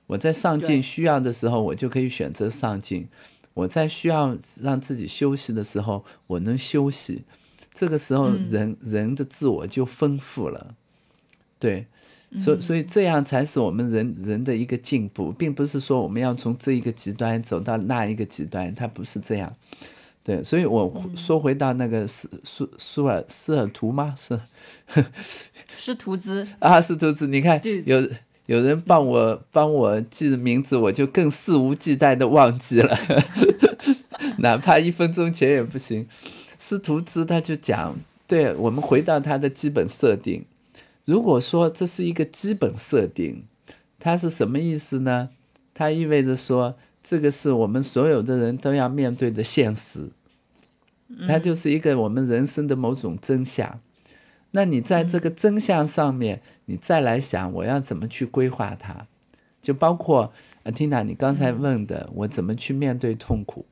我在上进需要的时候，我就可以选择上进；我在需要让自己休息的时候，我能休息。这个时候人，人的自我就丰富了。对，所以所以这样才是我们人人的一个进步，并不是说我们要从这一个极端走到那一个极端，它不是这样。对，所以我说回到那个斯苏苏尔斯尔图吗？是是图兹，啊，是图兹。你看有有人帮我帮我记的名字，我就更肆无忌惮的忘记了，哪怕一分钟前也不行。斯图兹他就讲，对我们回到他的基本设定。如果说这是一个基本设定，它是什么意思呢？它意味着说，这个是我们所有的人都要面对的现实，它就是一个我们人生的某种真相。那你在这个真相上面，你再来想我要怎么去规划它，就包括呃，Tina 你刚才问的，我怎么去面对痛苦。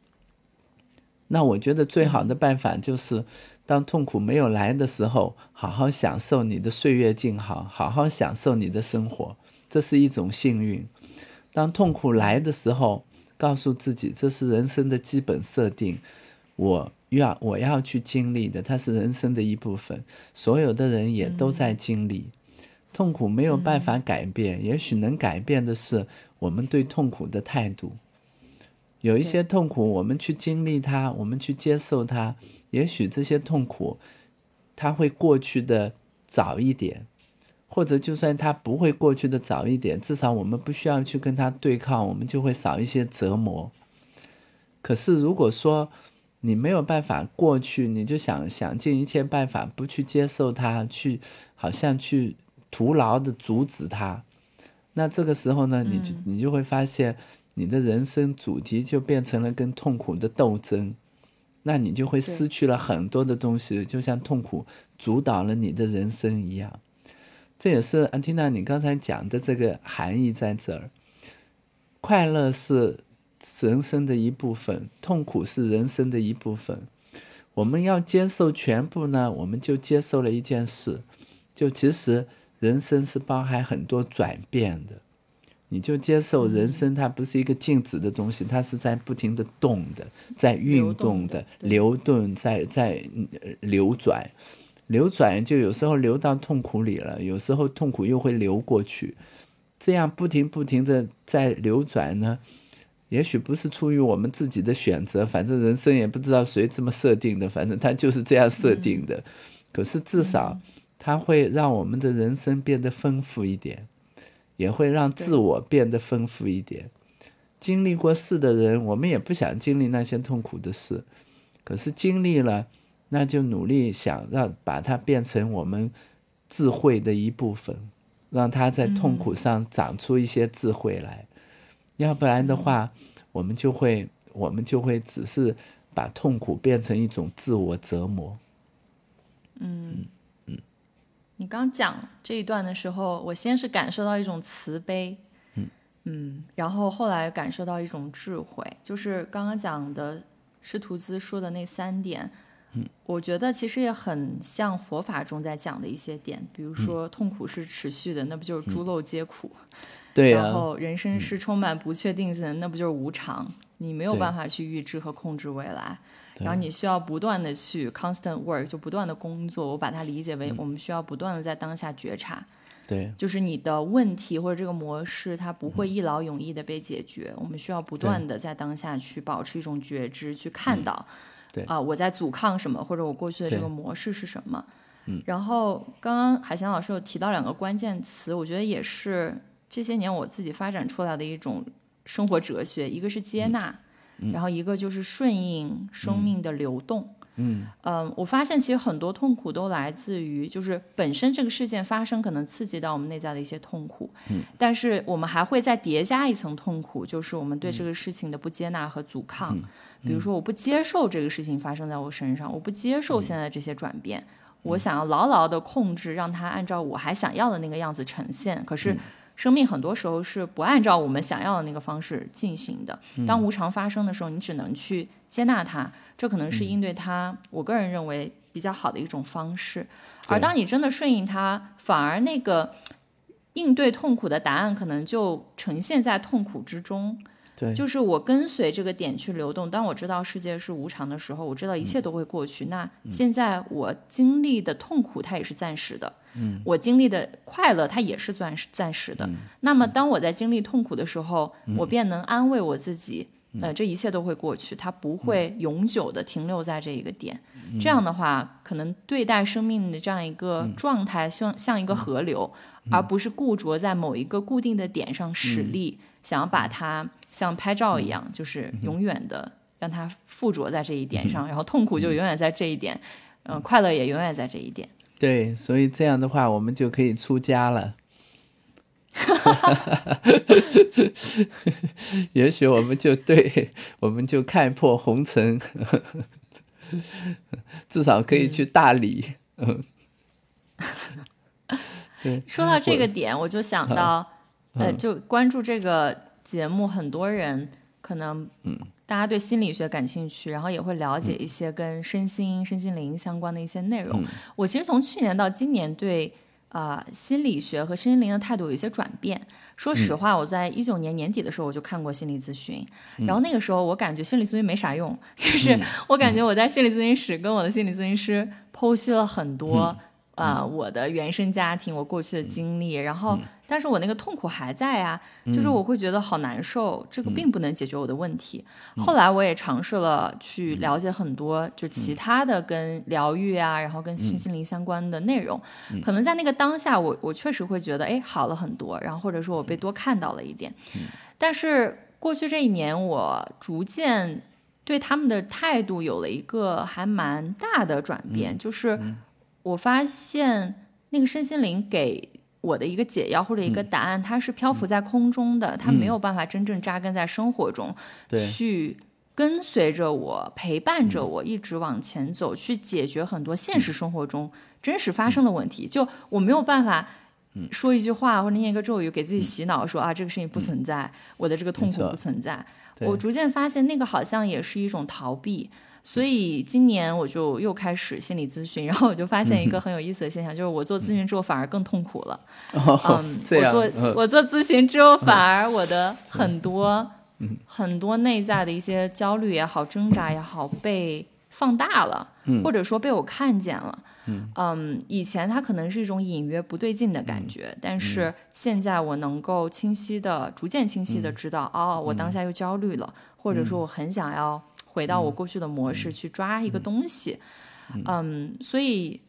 那我觉得最好的办法就是，当痛苦没有来的时候，好好享受你的岁月静好，好好享受你的生活，这是一种幸运。当痛苦来的时候，告诉自己这是人生的基本设定，我要我要去经历的，它是人生的一部分，所有的人也都在经历。痛苦没有办法改变，也许能改变的是我们对痛苦的态度。有一些痛苦，我们去经历它，我们去接受它，也许这些痛苦，它会过去的早一点，或者就算它不会过去的早一点，至少我们不需要去跟它对抗，我们就会少一些折磨。可是如果说你没有办法过去，你就想想尽一切办法不去接受它，去好像去徒劳的阻止它，那这个时候呢，你就你就会发现。你的人生主题就变成了跟痛苦的斗争，那你就会失去了很多的东西，就像痛苦主导了你的人生一样。这也是安缇娜你刚才讲的这个含义在这儿。快乐是人生的一部分，痛苦是人生的一部分。我们要接受全部呢，我们就接受了一件事，就其实人生是包含很多转变的。你就接受人生，它不是一个静止的东西，它是在不停的动的，在运动的、流动，在在流转，流转就有时候流到痛苦里了，有时候痛苦又会流过去，这样不停不停的在流转呢。也许不是出于我们自己的选择，反正人生也不知道谁这么设定的，反正它就是这样设定的。可是至少它会让我们的人生变得丰富一点。也会让自我变得丰富一点。经历过事的人，我们也不想经历那些痛苦的事，可是经历了，那就努力想让把它变成我们智慧的一部分，让它在痛苦上长出一些智慧来。要不然的话，我们就会我们就会只是把痛苦变成一种自我折磨。嗯。你刚讲这一段的时候，我先是感受到一种慈悲，嗯嗯，然后后来感受到一种智慧，就是刚刚讲的师徒兹说的那三点，嗯，我觉得其实也很像佛法中在讲的一些点，比如说痛苦是持续的，那不就是诸漏皆苦？对然后人生是充满不确定性的，那不就是无常？你没有办法去预知和控制未来。然后你需要不断的去 constant work，就不断的工作。我把它理解为我们需要不断的在当下觉察。对，就是你的问题或者这个模式，它不会一劳永逸的被解决。我们需要不断的在当下去保持一种觉知，去看到，对啊，我在阻抗什么，或者我过去的这个模式是什么。嗯。然后刚刚海翔老师有提到两个关键词，我觉得也是这些年我自己发展出来的一种生活哲学，一个是接纳。然后一个就是顺应生命的流动，嗯。嗯，我发现其实很多痛苦都来自于，就是本身这个事件发生可能刺激到我们内在的一些痛苦，嗯，但是我们还会再叠加一层痛苦，就是我们对这个事情的不接纳和阻抗，比如说我不接受这个事情发生在我身上，我不接受现在这些转变，我想要牢牢的控制，让它按照我还想要的那个样子呈现，可是。生命很多时候是不按照我们想要的那个方式进行的。当无常发生的时候，你只能去接纳它，这可能是应对它。我个人认为比较好的一种方式。而当你真的顺应它，反而那个应对痛苦的答案可能就呈现在痛苦之中。对，就是我跟随这个点去流动。当我知道世界是无常的时候，我知道一切都会过去。那现在我经历的痛苦，它也是暂时的。嗯，我经历的快乐，它也是暂时暂时的。那么，当我在经历痛苦的时候，我便能安慰我自己，呃，这一切都会过去，它不会永久的停留在这一个点。这样的话，可能对待生命的这样一个状态，像像一个河流，而不是固着在某一个固定的点上使力，想要把它。像拍照一样，就是永远的让它附着在这一点上，然后痛苦就永远在这一点，嗯，快乐也永远在这一点。对，所以这样的话，我们就可以出家了。也许我们就对，我们就看破红尘，至少可以去大理。嗯，对。说到这个点，我就想到，呃，就关注这个。节目很多人可能，嗯，大家对心理学感兴趣，然后也会了解一些跟身心、身心灵相关的一些内容。我其实从去年到今年对啊心理学和身心灵的态度有一些转变。说实话，我在一九年年底的时候我就看过心理咨询，然后那个时候我感觉心理咨询没啥用，就是我感觉我在心理咨询室跟我的心理咨询师剖析了很多。啊，我的原生家庭，我过去的经历，然后，但是我那个痛苦还在啊，就是我会觉得好难受，这个并不能解决我的问题。后来我也尝试了去了解很多，就其他的跟疗愈啊，然后跟心心灵相关的内容，可能在那个当下，我我确实会觉得，哎，好了很多，然后或者说我被多看到了一点。但是过去这一年，我逐渐对他们的态度有了一个还蛮大的转变，就是。我发现那个身心灵给我的一个解药或者一个答案，它是漂浮在空中的，它没有办法真正扎根在生活中，去跟随着我，陪伴着我，一直往前走，去解决很多现实生活中真实发生的问题。就我没有办法说一句话或者念一个咒语给自己洗脑，说啊这个事情不存在，我的这个痛苦不存在。我逐渐发现那个好像也是一种逃避。所以今年我就又开始心理咨询，然后我就发现一个很有意思的现象，就是我做咨询之后反而更痛苦了。嗯，我做我做咨询之后，反而我的很多很多内在的一些焦虑也好、挣扎也好被放大了，或者说被我看见了。嗯，以前它可能是一种隐约不对劲的感觉，但是现在我能够清晰的、逐渐清晰的知道，哦，我当下又焦虑了，或者说我很想要。回到我过去的模式去抓一个东西，嗯，所以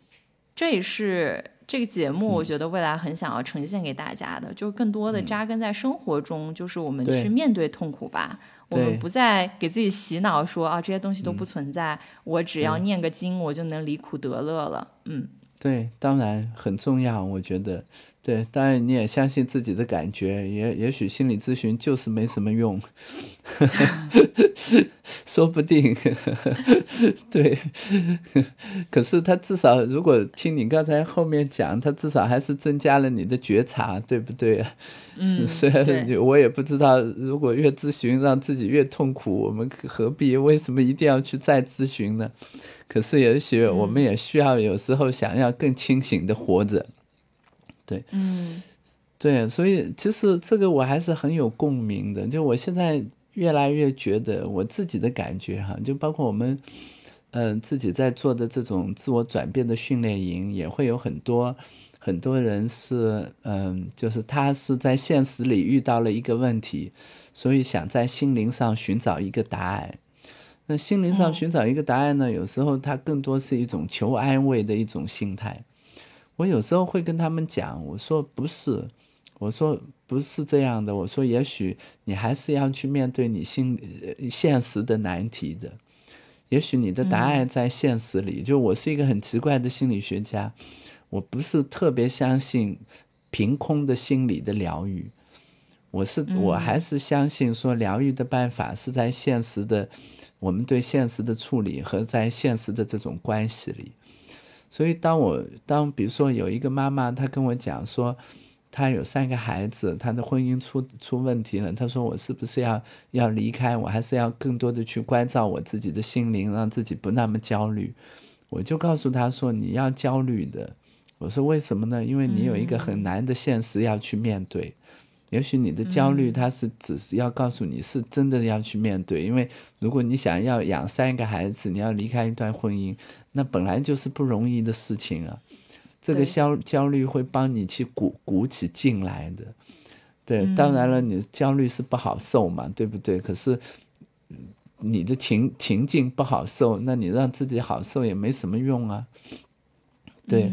这也是这个节目，我觉得未来很想要呈现给大家的，就是更多的扎根在生活中，就是我们去面对痛苦吧。我们不再给自己洗脑说啊，这些东西都不存在，我只要念个经，我就能离苦得乐了。嗯，对，当然很重要，我觉得。对，当然你也相信自己的感觉，也也许心理咨询就是没什么用，说不定。对，可是他至少如果听你刚才后面讲，他至少还是增加了你的觉察，对不对啊？嗯，虽然我也不知道，如果越咨询让自己越痛苦，我们何必为什么一定要去再咨询呢？可是也许我们也需要有时候想要更清醒的活着。对，嗯，对，所以其实这个我还是很有共鸣的。就我现在越来越觉得我自己的感觉哈，就包括我们，嗯，自己在做的这种自我转变的训练营，也会有很多很多人是，嗯，就是他是在现实里遇到了一个问题，所以想在心灵上寻找一个答案。那心灵上寻找一个答案呢，有时候它更多是一种求安慰的一种心态。我有时候会跟他们讲，我说不是，我说不是这样的，我说也许你还是要去面对你心现实的难题的，也许你的答案在现实里。就我是一个很奇怪的心理学家，我不是特别相信凭空的心理的疗愈，我是我还是相信说疗愈的办法是在现实的，我们对现实的处理和在现实的这种关系里。所以，当我当比如说有一个妈妈，她跟我讲说，她有三个孩子，她的婚姻出出问题了。她说我是不是要要离开？我还是要更多的去关照我自己的心灵，让自己不那么焦虑。我就告诉她说，你要焦虑的。我说为什么呢？因为你有一个很难的现实要去面对。也许你的焦虑，它是只是要告诉你是真的要去面对。因为如果你想要养三个孩子，你要离开一段婚姻，那本来就是不容易的事情啊。这个焦焦虑会帮你去鼓鼓起劲来的。对，当然了，你焦虑是不好受嘛，对不对？可是你的情情境不好受，那你让自己好受也没什么用啊。对，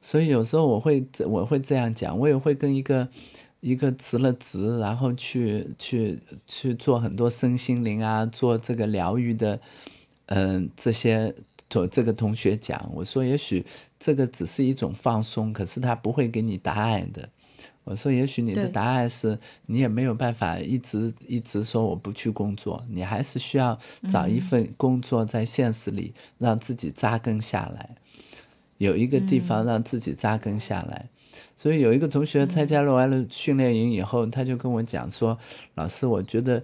所以有时候我会我会这样讲，我也会跟一个。一个辞了职，然后去去去做很多身心灵啊，做这个疗愈的，嗯，这些同这个同学讲，我说也许这个只是一种放松，可是他不会给你答案的。我说也许你的答案是你也没有办法一直一直说我不去工作，你还是需要找一份工作在现实里让自己扎根下来，有一个地方让自己扎根下来。所以有一个同学参加了完了训练营以后，他就跟我讲说：“老师，我觉得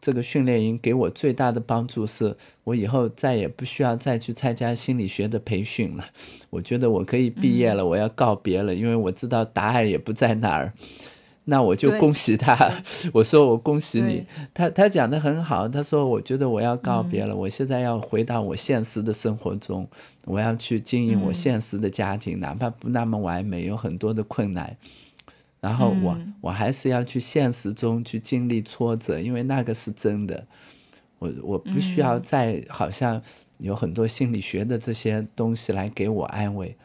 这个训练营给我最大的帮助是，我以后再也不需要再去参加心理学的培训了。我觉得我可以毕业了，我要告别了，因为我知道答案也不在那儿。”那我就恭喜他，我说我恭喜你。他他讲的很好，他说我觉得我要告别了，我现在要回到我现实的生活中，我要去经营我现实的家庭，哪怕不那么完美，有很多的困难，然后我我还是要去现实中去经历挫折，因为那个是真的。我我不需要再好像有很多心理学的这些东西来给我安慰。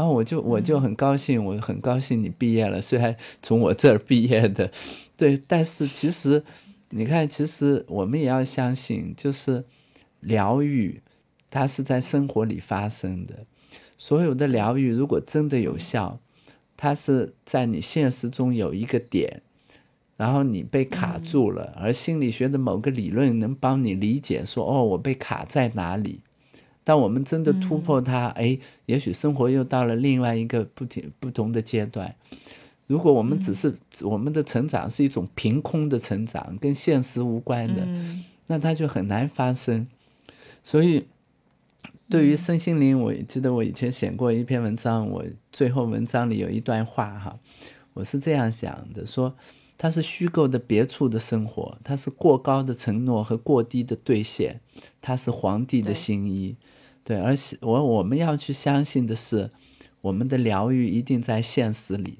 然后我就我就很高兴，我很高兴你毕业了，虽然从我这儿毕业的，对，但是其实你看，其实我们也要相信，就是疗愈它是在生活里发生的。所有的疗愈如果真的有效，它是在你现实中有一个点，然后你被卡住了，而心理学的某个理论能帮你理解说，哦，我被卡在哪里。当我们真的突破它，哎，也许生活又到了另外一个不停不同的阶段。如果我们只是我们的成长是一种凭空的成长，跟现实无关的，那它就很难发生。所以，对于身心灵，我记得我以前写过一篇文章，我最后文章里有一段话哈，我是这样想的：说它是虚构的别处的生活，它是过高的承诺和过低的兑现，它是皇帝的新衣。对，而且我我们要去相信的是，我们的疗愈一定在现实里。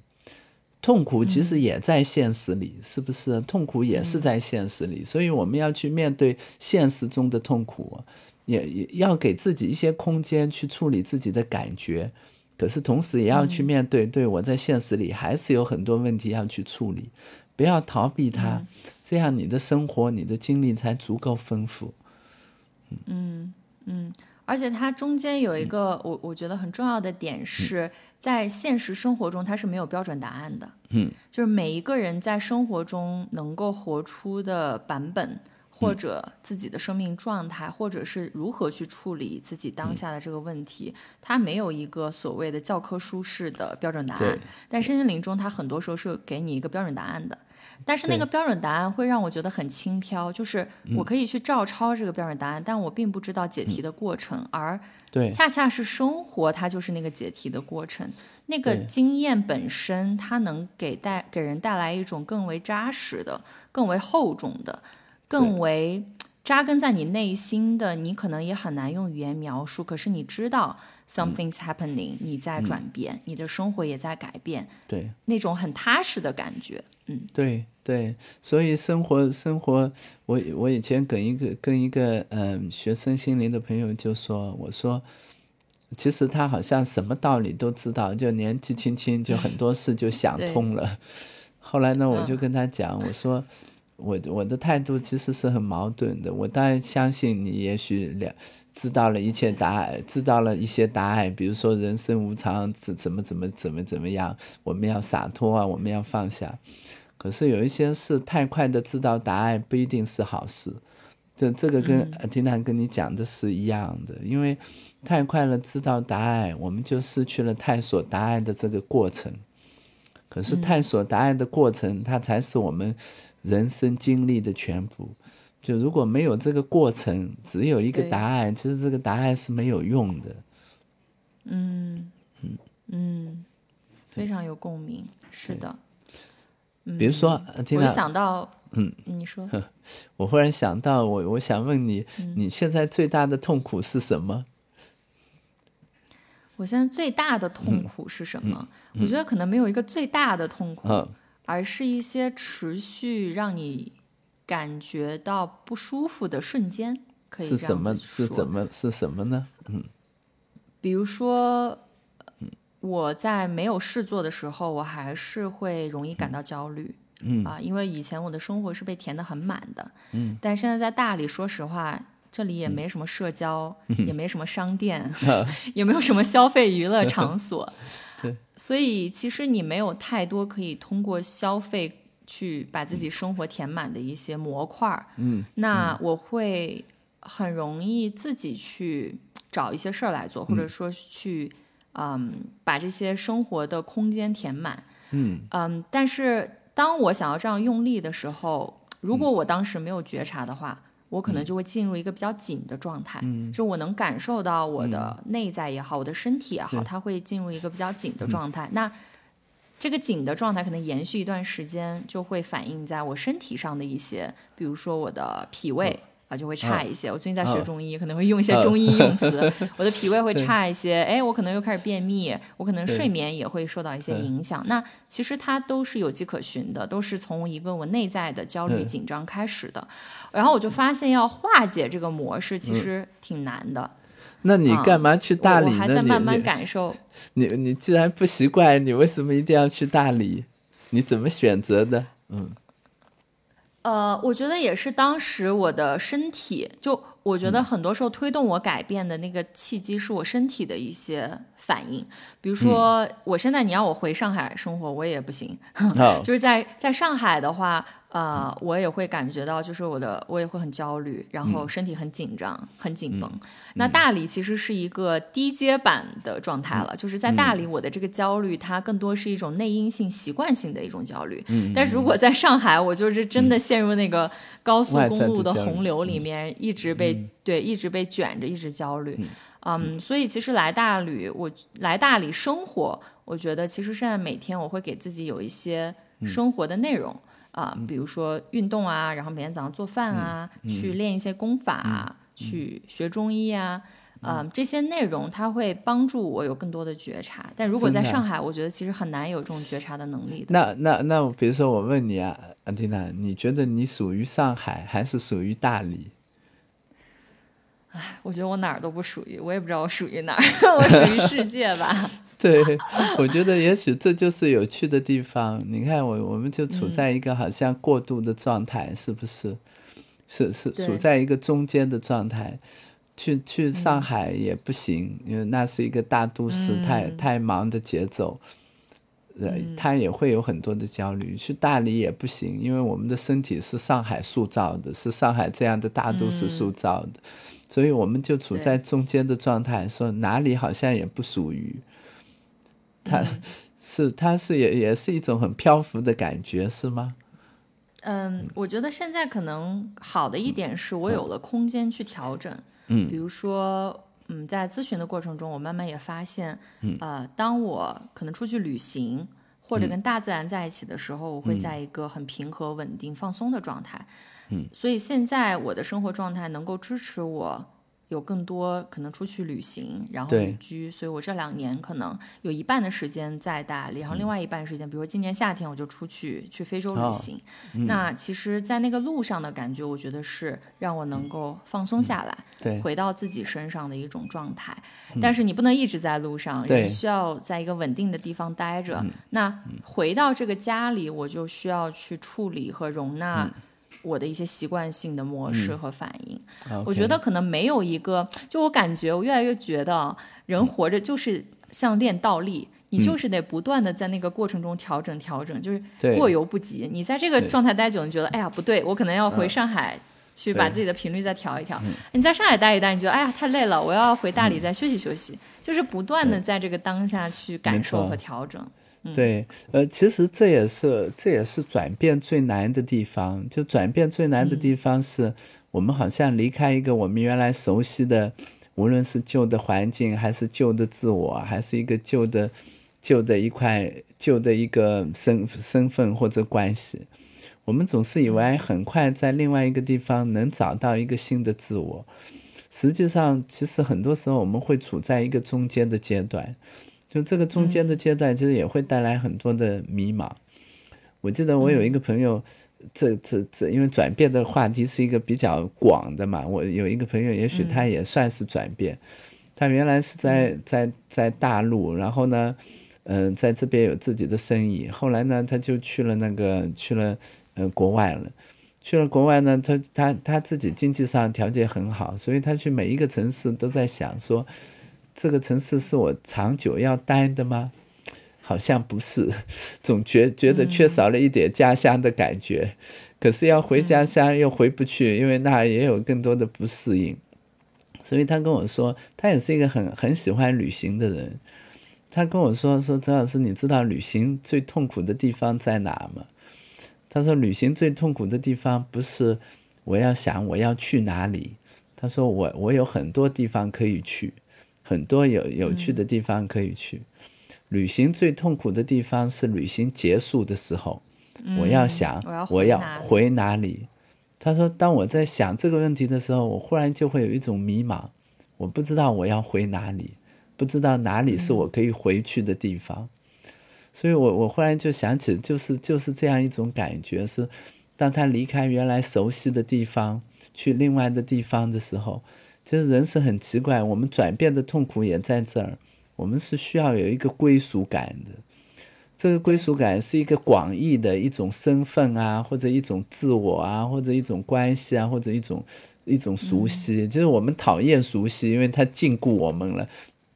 痛苦其实也在现实里，是不是？痛苦也是在现实里，所以我们要去面对现实中的痛苦，也也要给自己一些空间去处理自己的感觉。可是同时也要去面对，对我在现实里还是有很多问题要去处理，不要逃避它，这样你的生活、你的经历才足够丰富。嗯嗯。而且它中间有一个我我觉得很重要的点是在现实生活中它是没有标准答案的，嗯，就是每一个人在生活中能够活出的版本，或者自己的生命状态，或者是如何去处理自己当下的这个问题，它没有一个所谓的教科书式的标准答案。但身心灵中它很多时候是给你一个标准答案的。但是那个标准答案会让我觉得很轻飘，就是我可以去照抄这个标准答案，但我并不知道解题的过程，而恰恰是生活，它就是那个解题的过程。那个经验本身，它能给带给人带来一种更为扎实的、更为厚重的、更为扎根在你内心的，你可能也很难用语言描述。可是你知道，something's happening，你在转变，你的生活也在改变，对，那种很踏实的感觉，嗯，对。对，所以生活生活，我我以前跟一个跟一个嗯学生心灵的朋友就说，我说，其实他好像什么道理都知道，就年纪轻轻就很多事就想通了。后来呢，我就跟他讲，我说，我我的态度其实是很矛盾的。我当然相信你，也许了知道了一切答案，知道了一些答案，比如说人生无常，怎怎么怎么怎么怎么样，我们要洒脱啊，我们要放下。可是有一些事太快的知道答案不一定是好事，这这个跟听娜跟你讲的是一样的，因为太快了知道答案，我们就失去了探索答案的这个过程。可是探索答案的过程，它才是我们人生经历的全部。就如果没有这个过程，只有一个答案，其实这个答案是没有用的。嗯嗯嗯，非常有共鸣，是的。比如说，我想到，嗯，你说，我忽然想到，我我想问你，你现在最大的痛苦是什么？我现在最大的痛苦是什么？我觉得可能没有一个最大的痛苦，而是一些持续让你感觉到不舒服的瞬间。可以是什么？是怎么？是什么呢？嗯，比如说。我在没有事做的时候，我还是会容易感到焦虑，嗯啊，因为以前我的生活是被填得很满的，嗯，但现在在大理，说实话，这里也没什么社交，也没什么商店 也没有什么消费娱乐场 所，对，所以其实你没有太多可以通过消费去把自己生活填满的一些模块儿，嗯，那我会很容易自己去找一些事儿来做，或者说去。嗯，把这些生活的空间填满。嗯嗯，但是当我想要这样用力的时候，如果我当时没有觉察的话，我可能就会进入一个比较紧的状态。嗯，就我能感受到我的内在也好，我的身体也好，它会进入一个比较紧的状态。那这个紧的状态可能延续一段时间，就会反映在我身体上的一些，比如说我的脾胃。啊，就会差一些。我最近在学中医，可能会用一些中医用词。我的脾胃会差一些，哎，我可能又开始便秘，我可能睡眠也会受到一些影响。那其实它都是有迹可循的，都是从一个我内在的焦虑紧张开始的。然后我就发现，要化解这个模式其实挺难的。那你干嘛去大理呢？我还在慢慢感受。你你既然不习惯，你为什么一定要去大理？你怎么选择的？嗯。呃，我觉得也是当时我的身体，就我觉得很多时候推动我改变的那个契机是我身体的一些反应。比如说，我现在你要我回上海生活，我也不行。就是在在上海的话，呃，我也会感觉到，就是我的我也会很焦虑，然后身体很紧张、很紧绷。那大理其实是一个低阶版的状态了，就是在大理，我的这个焦虑它更多是一种内因性、习惯性的一种焦虑。嗯，但是如果在上海，我就是真的陷入那个高速公路的洪流里面，一直被对一直被卷着，一直焦虑。嗯，所以其实来大理，我来大理生活，我觉得其实现在每天我会给自己有一些生活的内容。啊，比如说运动啊，然后每天早上做饭啊，去练一些功法啊，去学中医啊，嗯，这些内容它会帮助我有更多的觉察。但如果在上海，我觉得其实很难有这种觉察的能力。那那那，比如说我问你啊，安蒂娜，你觉得你属于上海还是属于大理？唉，我觉得我哪儿都不属于，我也不知道我属于哪儿，我属于世界吧。对，我觉得也许这就是有趣的地方。你看，我我们就处在一个好像过渡的状态，是不是？是是处在一个中间的状态。去去上海也不行，因为那是一个大都市，太太忙的节奏，呃，他也会有很多的焦虑。去大理也不行，因为我们的身体是上海塑造的，是上海这样的大都市塑造的，所以我们就处在中间的状态，说哪里好像也不属于。它是，它是也也是一种很漂浮的感觉，是吗？嗯，我觉得现在可能好的一点是我有了空间去调整。嗯，比如说，嗯，在咨询的过程中，我慢慢也发现，呃，当我可能出去旅行或者跟大自然在一起的时候，我会在一个很平和、稳定、放松的状态。嗯，所以现在我的生活状态能够支持我。有更多可能出去旅行，然后旅居，所以我这两年可能有一半的时间在大理，然后另外一半时间，比如今年夏天我就出去去非洲旅行。那其实，在那个路上的感觉，我觉得是让我能够放松下来，回到自己身上的一种状态。但是你不能一直在路上，人需要在一个稳定的地方待着。那回到这个家里，我就需要去处理和容纳。我的一些习惯性的模式和反应，我觉得可能没有一个，就我感觉，我越来越觉得，人活着就是像练倒立，你就是得不断的在那个过程中调整调整，就是过犹不及。你在这个状态待久，你觉得哎呀不对，我可能要回上海去把自己的频率再调一调。你在上海待一待，你觉得哎呀太累了，我要回大理再休息休息，就是不断的在这个当下去感受和调整。对，呃，其实这也是这也是转变最难的地方。就转变最难的地方是，我们好像离开一个我们原来熟悉的，无论是旧的环境，还是旧的自我，还是一个旧的旧的一块旧的一个身身份或者关系，我们总是以为很快在另外一个地方能找到一个新的自我。实际上，其实很多时候我们会处在一个中间的阶段。就这个中间的阶段，其实也会带来很多的迷茫。我记得我有一个朋友，这这这，因为转变的话题是一个比较广的嘛。我有一个朋友，也许他也算是转变。他原来是在在在大陆，然后呢，嗯，在这边有自己的生意。后来呢，他就去了那个去了呃国外了。去了国外呢，他他他自己经济上条件很好，所以他去每一个城市都在想说。这个城市是我长久要待的吗？好像不是，总觉觉得缺少了一点家乡的感觉。可是要回家乡又回不去，因为那也有更多的不适应。所以他跟我说，他也是一个很很喜欢旅行的人。他跟我说说，陈老师，你知道旅行最痛苦的地方在哪吗？他说，旅行最痛苦的地方不是我要想我要去哪里。他说，我我有很多地方可以去。很多有有趣的地方可以去，旅行最痛苦的地方是旅行结束的时候，我要想我要回哪里。他说，当我在想这个问题的时候，我忽然就会有一种迷茫，我不知道我要回哪里，不知道哪里是我可以回去的地方。所以我我忽然就想起，就是就是这样一种感觉，是当他离开原来熟悉的地方，去另外的地方的时候。其实人是很奇怪，我们转变的痛苦也在这儿。我们是需要有一个归属感的，这个归属感是一个广义的一种身份啊，或者一种自我啊，或者一种关系啊，或者一种一种熟悉。就是我们讨厌熟悉，因为它禁锢我们了。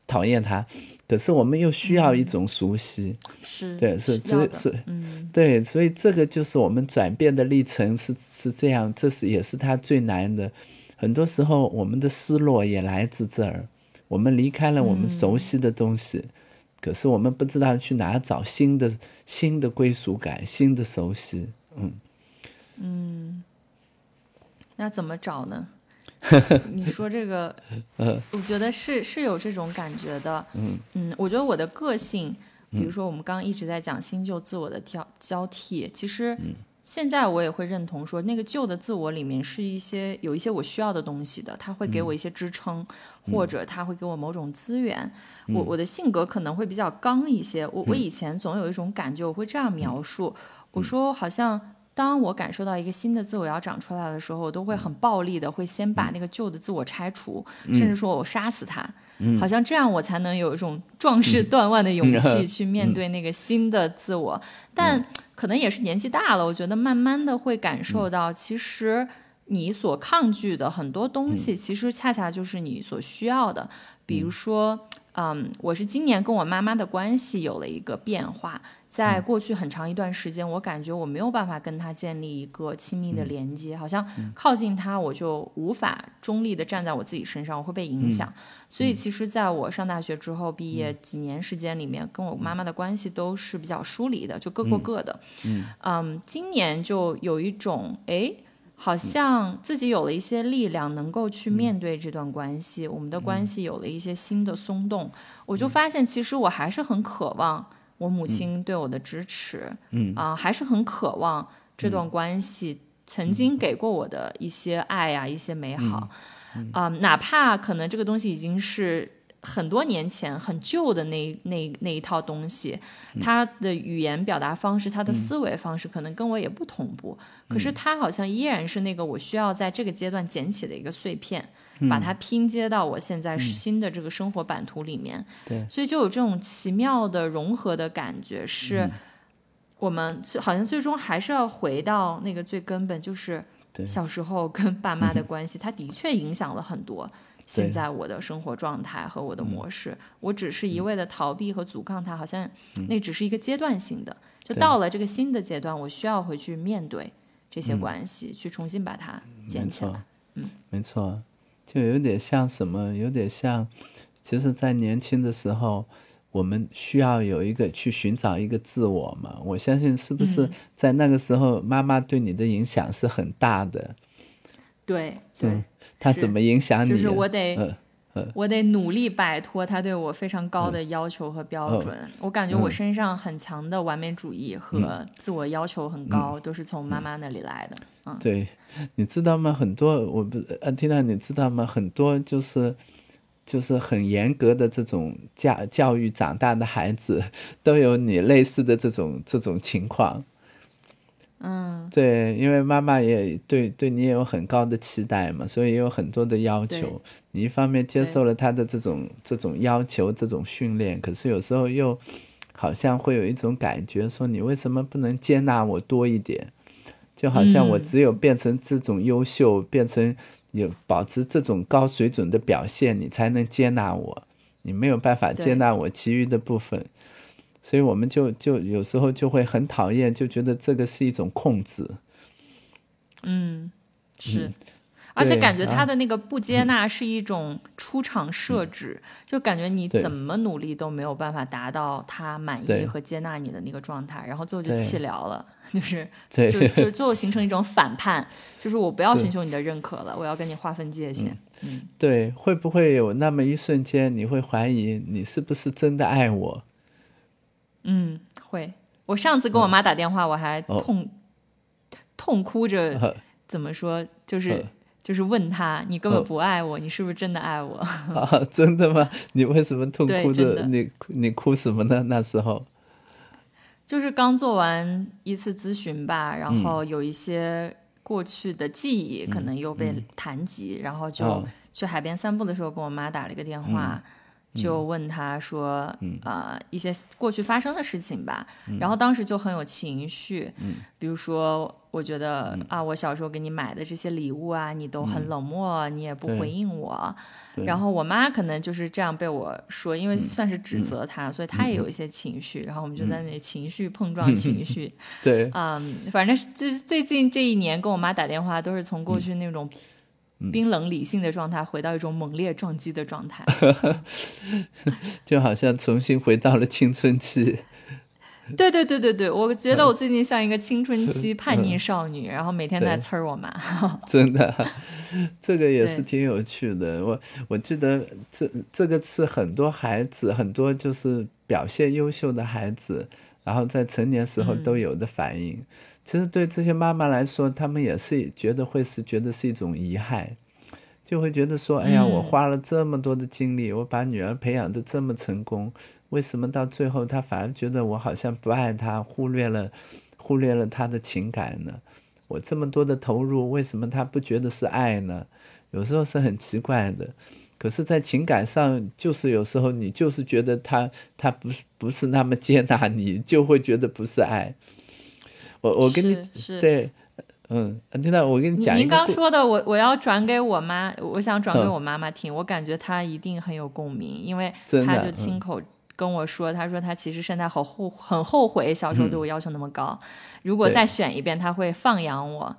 讨厌他，可是我们又需要一种熟悉，是，对，是这是嗯，对，所以这个就是我们转变的历程是是这样，这是也是他最难的。很多时候我们的失落也来自这儿，我们离开了我们熟悉的东西，可是我们不知道去哪找新的新的归属感、新的熟悉。嗯。嗯，那怎么找呢？你说这个，呃。我觉得是是有这种感觉的。嗯。我觉得我的个性，比如说我们刚刚一直在讲新旧自我的交交替，其实现在我也会认同说，那个旧的自我里面是一些有一些我需要的东西的，他会给我一些支撑，或者他会给我某种资源。我我的性格可能会比较刚一些，我我以前总有一种感觉，我会这样描述，我说好像。当我感受到一个新的自我要长出来的时候，我都会很暴力的，会先把那个旧的自我拆除，甚至说我杀死他，好像这样我才能有一种壮士断腕的勇气去面对那个新的自我。但可能也是年纪大了，我觉得慢慢的会感受到，其实你所抗拒的很多东西，其实恰恰就是你所需要的。比如说，嗯，我是今年跟我妈妈的关系有了一个变化。在过去很长一段时间，我感觉我没有办法跟她建立一个亲密的连接，好像靠近她我就无法中立的站在我自己身上，我会被影响。所以其实在我上大学之后毕业几年时间里面，跟我妈妈的关系都是比较疏离的，就各过各的。嗯，今年就有一种诶。好像自己有了一些力量，能够去面对这段关系，我们的关系有了一些新的松动，我就发现其实我还是很渴望我母亲对我的支持，嗯。啊、还是很渴望这段关系曾经给过我的一些爱呀、一些美好，啊、哪怕可能这个东西已经是。很多年前很旧的那那那一套东西，他的语言表达方式，他的思维方式可能跟我也不同步，可是他好像依然是那个我需要在这个阶段捡起的一个碎片，把它拼接到我现在新的这个生活版图里面。对，所以就有这种奇妙的融合的感觉，是我们好像最终还是要回到那个最根本，就是对。小时候跟爸妈的关系，它的确影响了很多。现在我的生活状态和我的模式，我只是一味的逃避和阻抗它，好像那只是一个阶段性的。就到了这个新的阶段，我需要回去面对这些关系，去重新把它捡没起来嗯。，没错，就有点像什么，有点像，其实，在年轻的时候，我们需要有一个去寻找一个自我嘛。我相信，是不是在那个时候，妈妈对你的影响是很大的？对对，他怎么影响你？就是我得。嗯我得努力摆脱他对我非常高的要求和标准。我感觉我身上很强的完美主义和自我要求很高，都是从妈妈那里来的。嗯，对，你知道吗？很多我不，安缇娜，你知道吗？很多就是就是很严格的这种教教育长大的孩子，都有你类似的这种这种情况。嗯，对，因为妈妈也对对你也有很高的期待嘛，所以也有很多的要求。你一方面接受了他的这种这种要求、这种训练，可是有时候又好像会有一种感觉，说你为什么不能接纳我多一点？就好像我嗯只有变成这种优秀，变成有保持这种高水准的表现，你才能接纳我。你没有办法接纳我其余的部分，所以我们就就有时候就会很讨厌，就觉得这个是一种控制。嗯是。而且感觉他啊的那个不接纳是一种出场设置，就感觉你怎么努力都没有办法达到他满意和接纳你的那个状态，然后最后就对气聊了，就是对就就最后形成一种反叛，就是我不要寻求你的认可了，我要跟你划分界限。嗯对，会不会有那么一瞬间，你会怀疑你是不是真的爱我？嗯，会。我上次跟我妈打电话，我还哦痛、痛哭着，呃怎么说？就是、呃就是问她，你根本哦不爱我，你是不是真的爱我？啊，真的吗？你为什么痛哭着？你你哭什么呢？那时候，就是刚做完一次咨询吧，然嗯后有一些过去的记忆可能又被谈及，然后就哦去海边散步的时候跟我妈打了一个电话，就问他说，嗯。啊、一些过去发生的事情吧，然后当时就很有情绪，嗯。比如说，我觉得、啊，我小时候给你买的这些礼物啊，你都很冷漠，你也不回应我，然后我妈可能就是这样被我说，嗯因为算是指责她，所以她也有一些情绪，然后我们就在那里情绪碰撞 情绪，对，嗯，反正是就是最近这一年跟我妈打电话，都是从过去那种嗯冰冷理性的状态，回到一种猛烈撞击的状态。就好像重新回到了青春期。对对对对对，我觉得我最近像一个青春期叛逆少女，然后每天在呲儿我妈。真的，这个也是挺有趣的。我我记得这这个是很多孩子，很多就是表现优秀的孩子，然后在成年时候都有的反应。其实对这些妈妈来说，她们也是觉得会是觉得是一种遗憾，就会觉得说，哎呀，嗯我花了这么多的精力，我把女儿培养的这么成功，为什么到最后她反而觉得我好像不爱她，忽略了忽略了她的情感呢？我这么多的投入，为什么她不觉得是爱呢？有时候是很奇怪的。可是，在情感上，就是有时候你就是觉得他他不是不是那么接纳你，就会觉得不是爱。我我跟你是是。对，嗯，听到我跟你讲您刚说的，我我要转给我妈，我想转给嗯我妈妈听，我感觉她一定很有共鸣，因为她就亲口跟我说，她说她其实现在好后很后悔小时候对我要求那么高，如果再选一遍，她会放养我，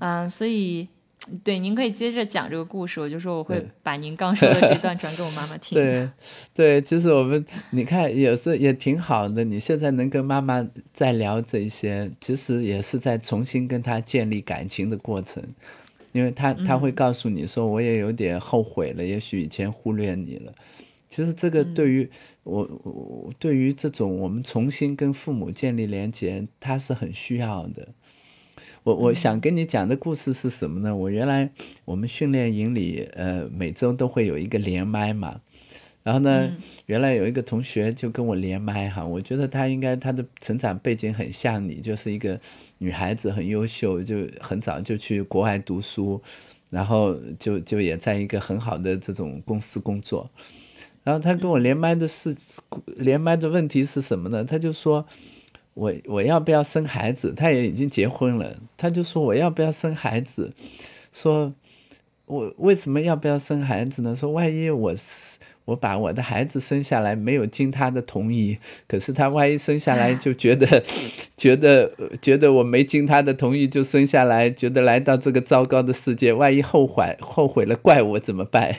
嗯，所以。对，您可以接着讲这个故事，我就说我会把您刚说的这段转给我妈妈听。对，对，其实我们你看，有时候也挺好的。你现在能跟妈妈再聊这些，其实也是在重新跟她建立感情的过程，因为她她会告诉你说，我也有点后悔了，也许以前忽略你了。其实这个对于我，我对于这种我们重新跟父母建立连接，它是很需要的。我我想跟你讲的故事是什么呢？我原来我们训练营里，呃，每周都会有一个连麦嘛。然后呢，原来有一个同学就跟我连麦哈，我觉得他应该他的成长背景很像你，就是一个女孩子，很优秀，就很早就去国外读书，然后就就也在一个很好的这种公司工作。然后他跟我连麦的是连麦的问题是什么呢？他就说。我我要不要生孩子？他也已经结婚了，他就说我要不要生孩子？说我为什么要不要生孩子呢？说万一我我把我的孩子生下来没有经他的同意，可是他万一生下来就觉得 觉得觉得我没经他的同意就生下来，觉得来到这个糟糕的世界，万一后悔后悔了怪我怎么办？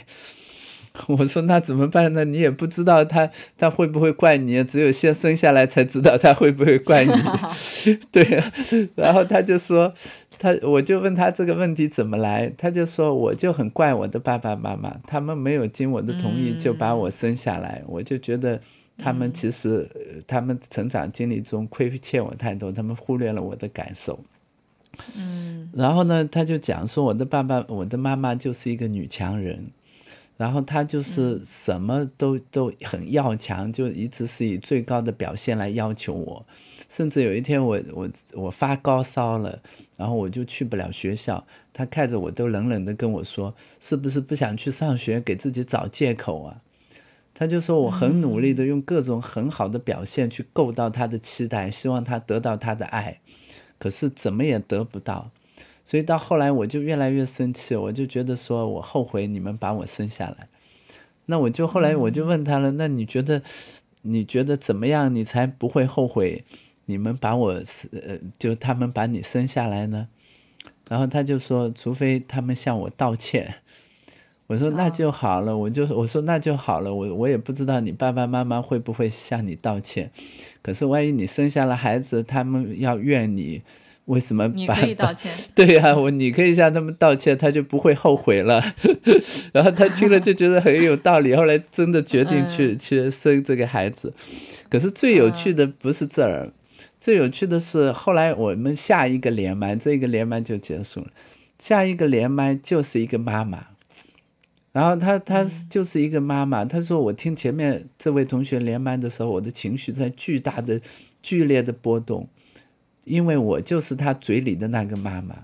我说那怎么办呢？你也不知道他他会不会怪你，只有先生下来才知道他会不会怪你。对啊、然后他就说他，我就问他这个问题怎么来，他就说我就很怪我的爸爸妈妈，他们没有经我的同意就把我生下来，我就觉得他们其实、呃他们成长经历中亏欠我太多，他们忽略了我的感受。嗯然后呢，他就讲说我的爸爸，我的妈妈就是一个女强人，然后他就是什么都、都很要强，就一直是以最高的表现来要求我。甚至有一天我我我发高烧了，然后我就去不了学校，他看着我都冷冷的跟我说：“是不是不想去上学，给自己找借口啊？”他就说我很努力的用各种很好的表现去够到他的期待，希望他得到他的爱，可是怎么也得不到。所以到后来我就越来越生气，我就觉得说我后悔你们把我生下来。那我就后来我就问他了，那你觉得你觉得怎么样，你才不会后悔你们把我呃就他们把你生下来呢？然后他就说，除非他们向我道歉。我说那就好了，我就我说那就好了，我我也不知道你爸爸妈妈会不会向你道歉，可是万一你生下了孩子，他们要怨你，为什么把你可以道歉。对呀、我你可以向他们道歉，他就不会后悔了。然后他听了就觉得很有道理，后来真的决定去、去生这个孩子。可是最有趣的不是这儿，最有趣的是后来我们下一个连麦，这个连麦就结束了，下一个连麦就是一个妈妈。然后她她就是一个妈妈，她说我听前面这位同学连麦的时候，我的情绪在巨大的、剧烈的波动，因为我就是他嘴里的那个妈妈。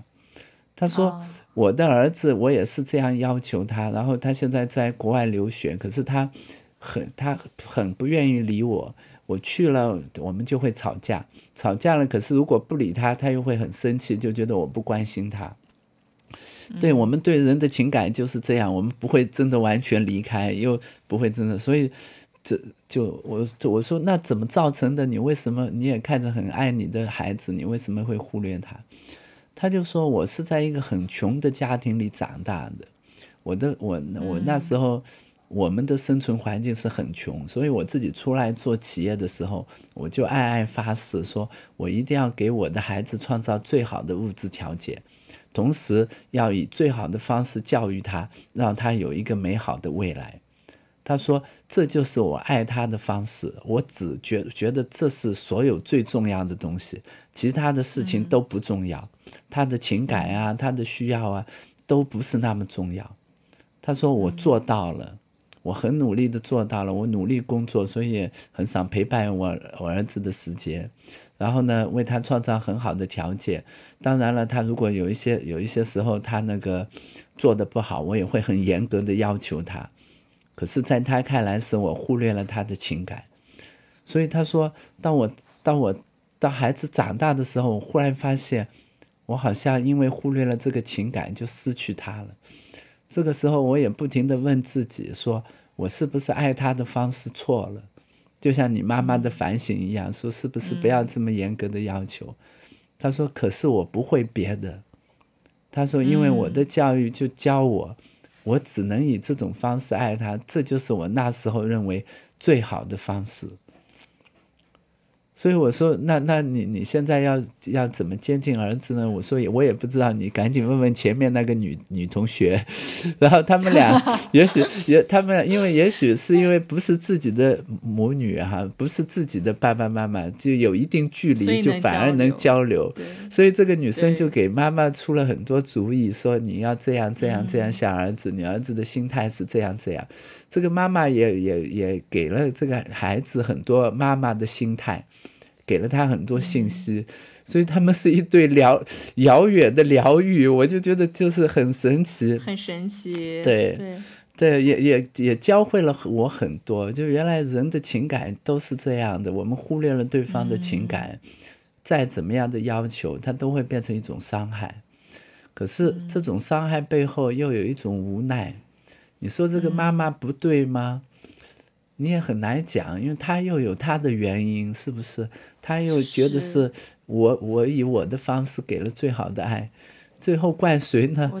他说、哦我的儿子，我也是这样要求他，然后他现在在国外留学，可是他很他很不愿意理我。我去了，我们就会吵架，吵架了。可是如果不理他，他又会很生气，就觉得我不关心他。对我们对人的情感就是这样，我们不会真的完全离开，又不会真的。所以这就我我说那怎么造成的？你为什么你也看着很爱你的孩子，你为什么会忽略他？他就说我是在一个很穷的家庭里长大的，我的我我那时候。我们的生存环境是很穷，所以我自己出来做企业的时候，我就暗暗发誓，说我一定要给我的孩子创造最好的物质条件，同时要以最好的方式教育他，让他有一个美好的未来。他说：“这就是我爱他的方式，我只觉觉得这是所有最重要的东西，其他的事情都不重要，他的情感啊，他的需要啊，都不是那么重要。”他说：“我做到了。”我很努力的做到了，我努力工作，所以很少陪伴我我儿子的时间，然后呢，为他创造很好的条件。当然了，他如果有一些有一些时候他那个做的不好，我也会很严格的要求他。可是，在他看来，是我忽略了他的情感。所以他说，当我当我当孩子长大的时候，我忽然发现，我好像因为忽略了这个情感，就失去他了。这个时候，我也不停地问自己：说我是不是爱他的方式错了？就像你妈妈的反省一样，说是不是不要这么严格的要求？他说：“可是我不会别的。”他说：“因为我的教育就教我，我只能以这种方式爱他，这就是我那时候认为最好的方式。”所以我说，那那你你现在要要怎么接近儿子呢？我说我也不知道，你赶紧问问前面那个女女同学，然后他们俩 也许也他们因为也许是因为不是自己的母女哈，不是自己的爸爸妈妈，就有一定距离，就反而能交流。所以这个女生就给妈妈出了很多主意，说你要这样这样这样想儿子，你儿子的心态是这样这样。这个妈妈也也也给了这个孩子很多妈妈的心态，给了他很多信息，所以他们是一对疗遥远的疗愈，我就觉得就是很神奇，很神奇，对对。对，也也也教会了我很多，就原来人的情感都是这样的，我们忽略了对方的情感，再怎么样的要求，它都会变成一种伤害，可是这种伤害背后又有一种无奈。你说这个妈妈不对吗？你也很难讲，因为她又有她的原因，是不是？她又觉得是我，我以我的方式给了最好的爱，最后怪谁呢？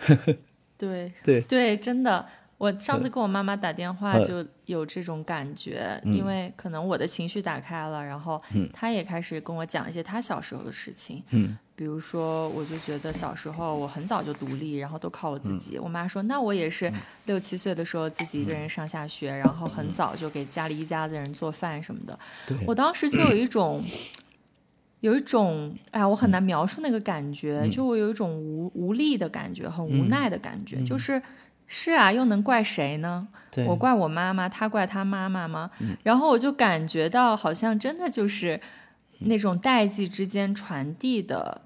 对对对，真的。我上次跟我妈妈打电话就有这种感觉，因为可能我的情绪打开了，然后她也开始跟我讲一些她小时候的事情。嗯，比如说，我就觉得小时候我很早就独立，然后都靠我自己。我妈说，那我也是六七岁的时候自己一个人上下学，然后很早就给家里一家子人做饭什么的。我当时就有一种，有一种，哎呀，我很难描述那个感觉，就我有一种无无力的感觉，很无奈的感觉，就是。是啊，又能怪谁呢？我怪我妈妈，她怪她妈妈吗？然后我就感觉到，好像真的就是那种代际之间传递的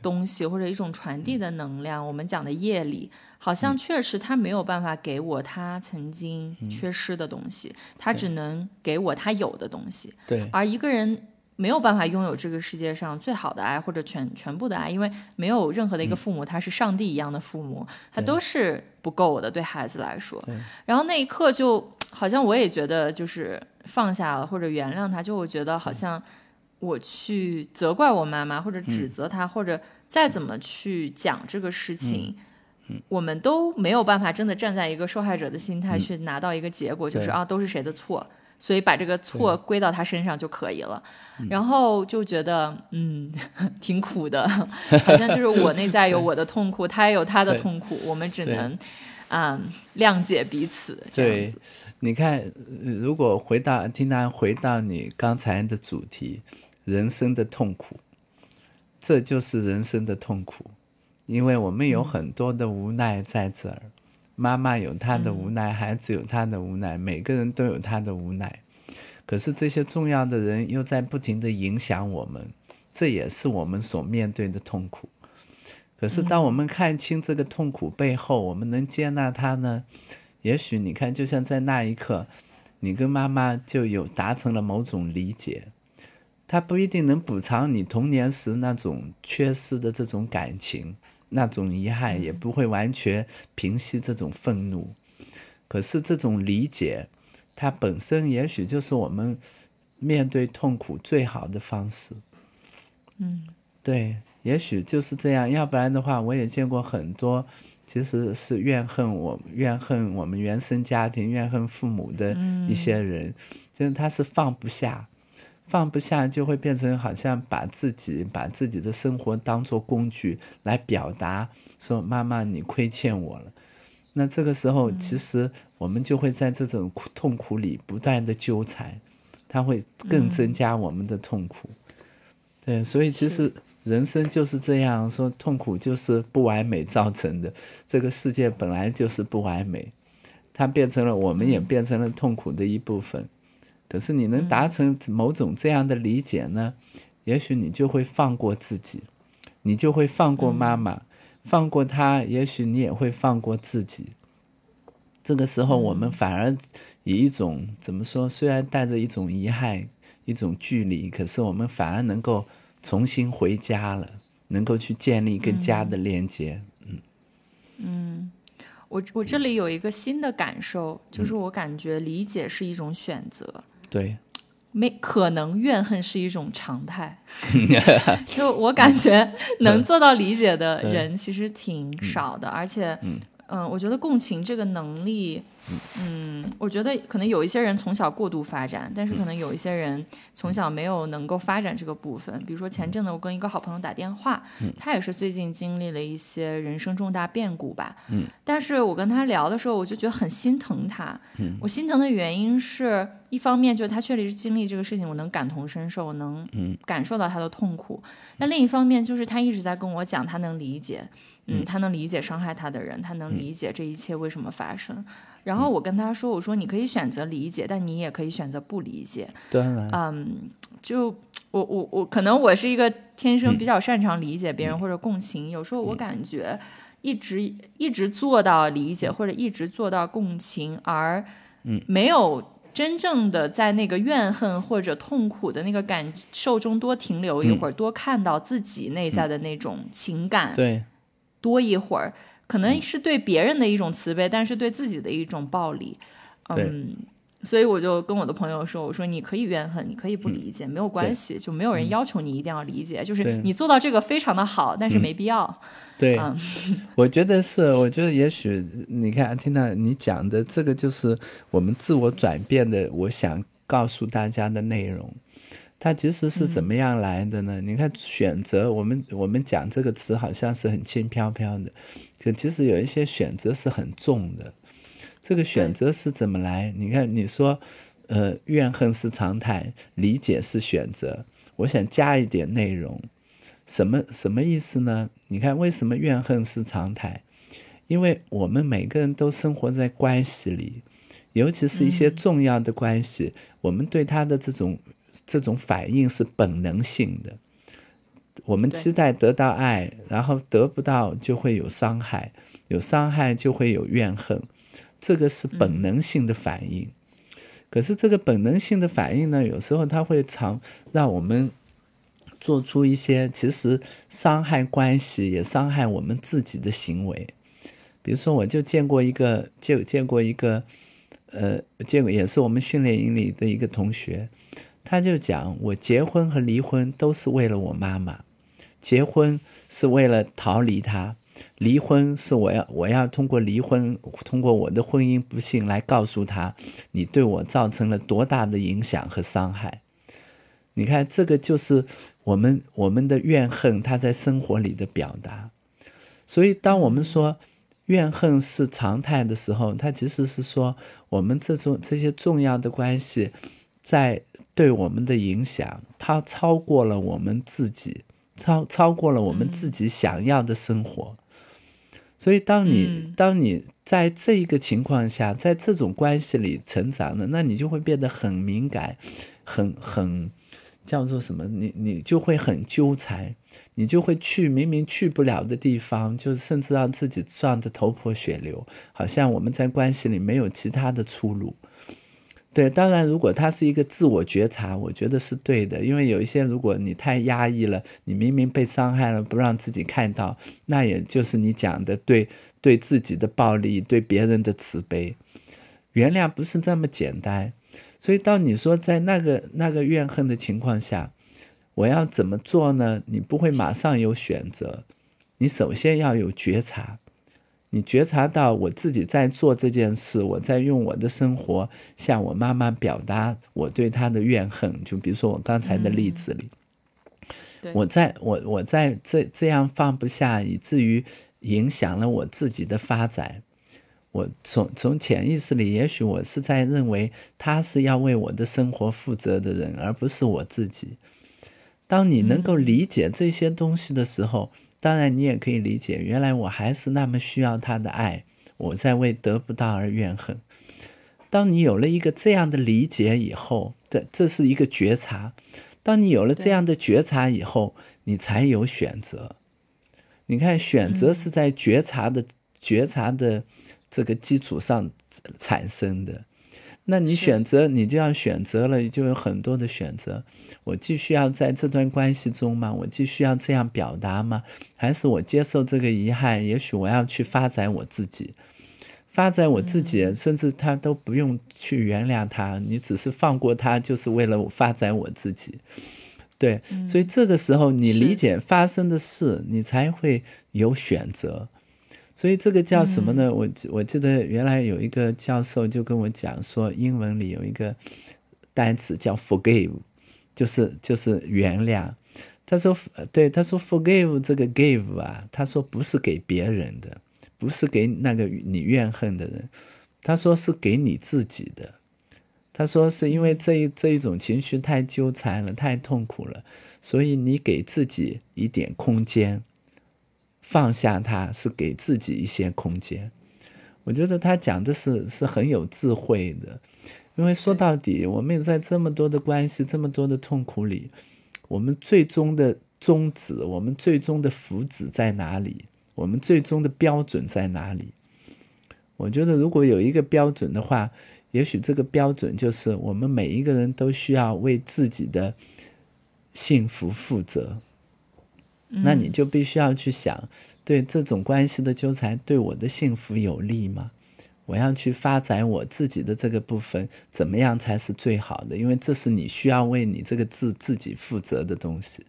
东西，或者一种传递的能量。我们讲的业力，好像确实他没有办法给我他曾经缺失的东西，他只能给我他有的东西。对，而一个人。没有办法拥有这个世界上最好的爱或者全全部的爱，因为没有任何的一个父母他是上帝一样的父母，他都是不够的对孩子来说。然后那一刻就好像我也觉得就是放下了或者原谅他，就我觉得好像我去责怪我妈妈或者指责他或者再怎么去讲这个事情，我们都没有办法真的站在一个受害者的心态去拿到一个结果，就是啊都是谁的错。所以把这个错归到他身上就可以了，然后就觉得嗯 挺苦的，好像就是我内在有我的痛苦，他也有他的痛苦，我们只能嗯谅解彼此。对，你看，如果回到听他回到你刚才的主题，人生的痛苦，这就是人生的痛苦，因为我们有很多的无奈在这儿。妈妈有她的无奈，孩子有他的无奈，每个人都有他的无奈。可是这些重要的人又在不停的影响我们，这也是我们所面对的痛苦。可是当我们看清这个痛苦背后，我们能接纳他呢？也许你看，就像在那一刻，你跟妈妈就有达成了某种理解，它不一定能补偿你童年时那种缺失的这种感情，那种遗憾，也不会完全平息这种愤怒。可是这种理解，它本身也许就是我们面对痛苦最好的方式。嗯，对，也许就是这样。要不然的话，我也见过很多，其实是怨恨我、怨恨我们原生家庭、怨恨父母的一些人，就是他是放不下，放不下就会变成好像把自己、把自己的生活当做工具来表达，说妈妈你亏欠我了。那这个时候，其实我们就会在这种苦痛苦里不断的纠缠，它会更增加我们的痛苦。对，所以其实人生就是这样，说痛苦就是不完美造成的。这个世界本来就是不完美，它变成了我们也变成了痛苦的一部分。可是你能达成某种这样的理解呢？也许你就会放过自己，你就会放过妈妈。放过他，也许你也会放过自己。这个时候，我们反而以一种怎么说？虽然带着一种遗憾、一种距离，可是我们反而能够重新回家了，能够去建立跟家的连接。嗯嗯，我我这里有一个新的感受，就是我感觉理解是一种选择。对。没可能，怨恨是一种常态。就我感觉，能做到理解的人其实挺少的，而且。嗯，我觉得共情这个能力，嗯，我觉得可能有一些人从小过度发展，但是可能有一些人从小没有能够发展这个部分。比如说前阵子我跟一个好朋友打电话，他也是最近经历了一些人生重大变故吧，嗯，但是我跟他聊的时候，我就觉得很心疼他。我心疼的原因是一方面就是他确实是经历这个事情，我能感同身受，我能感受到他的痛苦。那另一方面就是他一直在跟我讲，他能理解。嗯，他能理解伤害他的人，他能理解这一切为什么发生。然后我跟他说：“我说你可以选择理解，但你也可以选择不理解。”对，嗯，就我我我可能我是一个天生比较擅长理解别人或者共情，有时候我感觉一直一直做到理解或者一直做到共情，而没有真正的在那个怨恨或者痛苦的那个感受中多停留一会儿，多看到自己内在的那种情感。对。多一会儿，可能是对别人的一种慈悲，但是对自己的一种暴力。嗯，所以我就跟我的朋友说：“我说你可以怨恨，你可以不理解，没有关系，就没有人要求你一定要理解。就是你做到这个非常的好，但是没必要。”对，我觉得是，我觉得也许你看，听到你讲的这个，就是我们自我转变的，我想告诉大家的内容。它其实是怎么样来的呢？你看，选择我们我们讲这个词好像是很轻飘飘的，可其实有一些选择是很重的。这个选择是怎么来？你看，你说，呃，怨恨是常态，理解是选择。我想加一点内容，什么什么意思呢？你看，为什么怨恨是常态？因为我们每个人都生活在关系里，尤其是一些重要的关系，我们对他的这种。这种反应是本能性的，我们期待得到爱，然后得不到就会有伤害，有伤害就会有怨恨，这个是本能性的反应。可是这个本能性的反应呢，有时候它会常让我们做出一些其实伤害关系也伤害我们自己的行为。比如说，我就见过一个，见见过一个，呃，见过也是我们训练营里的一个同学。他就讲，我结婚和离婚都是为了我妈妈，结婚是为了逃离她，离婚是我要我要通过离婚，通过我的婚姻不幸来告诉她，你对我造成了多大的影响和伤害。你看，这个就是我们我们的怨恨，他在生活里的表达。所以，当我们说怨恨是常态的时候，他其实是说我们这种这些重要的关系在。对我们的影响，它超过了我们自己，超超过了我们自己想要的生活。所以，当你当你在这一个情况下，在这种关系里成长的，那你就会变得很敏感，很很叫做什么？你你就会很纠缠，你就会去明明去不了的地方，就甚至让自己撞得头破血流，好像我们在关系里没有其他的出路。对，当然，如果他是一个自我觉察，我觉得是对的。因为有一些，如果你太压抑了，你明明被伤害了，不让自己看到，那也就是你讲的对对自己的暴力，对别人的慈悲，原谅不是这么简单。所以，当你说在那个那个怨恨的情况下，我要怎么做呢？你不会马上有选择，你首先要有觉察。你觉察到我自己在做这件事，我在用我的生活向我妈妈表达我对她的怨恨。就比如说我刚才的例子里，我在我我在这这样放不下，以至于影响了我自己的发展。我从从潜意识里，也许我是在认为他是要为我的生活负责的人，而不是我自己。当你能够理解这些东西的时候。当然，你也可以理解，原来我还是那么需要他的爱，我在为得不到而怨恨。当你有了一个这样的理解以后，这这是一个觉察。当你有了这样的觉察以后，你才有选择。你看，选择是在觉察的觉察的这个基础上产生的。那你选择，你就要选择了，就有很多的选择。我继续要在这段关系中吗？我继续要这样表达吗？还是我接受这个遗憾？也许我要去发展我自己，发展我自己，甚至他都不用去原谅他，你只是放过他，就是为了发展我自己。对，所以这个时候你理解发生的事，你才会有选择。所以这个叫什么呢？我我记得原来有一个教授就跟我讲说，英文里有一个单词叫 forgive，就是就是原谅。他说，对，他说 forgive 这个 give 啊，他说不是给别人的，不是给那个你怨恨的人，他说是给你自己的。他说是因为这一这一种情绪太纠缠了，太痛苦了，所以你给自己一点空间。放下它是给自己一些空间，我觉得他讲的是是很有智慧的，因为说到底，我们在这么多的关系、这么多的痛苦里，我们最终的宗旨，我们最终的福祉在哪里？我们最终的标准在哪里？我觉得如果有一个标准的话，也许这个标准就是我们每一个人都需要为自己的幸福负责。那你就必须要去想，对这种关系的纠缠对我的幸福有利吗？我要去发展我自己的这个部分，怎么样才是最好的？因为这是你需要为你这个自自己负责的东西。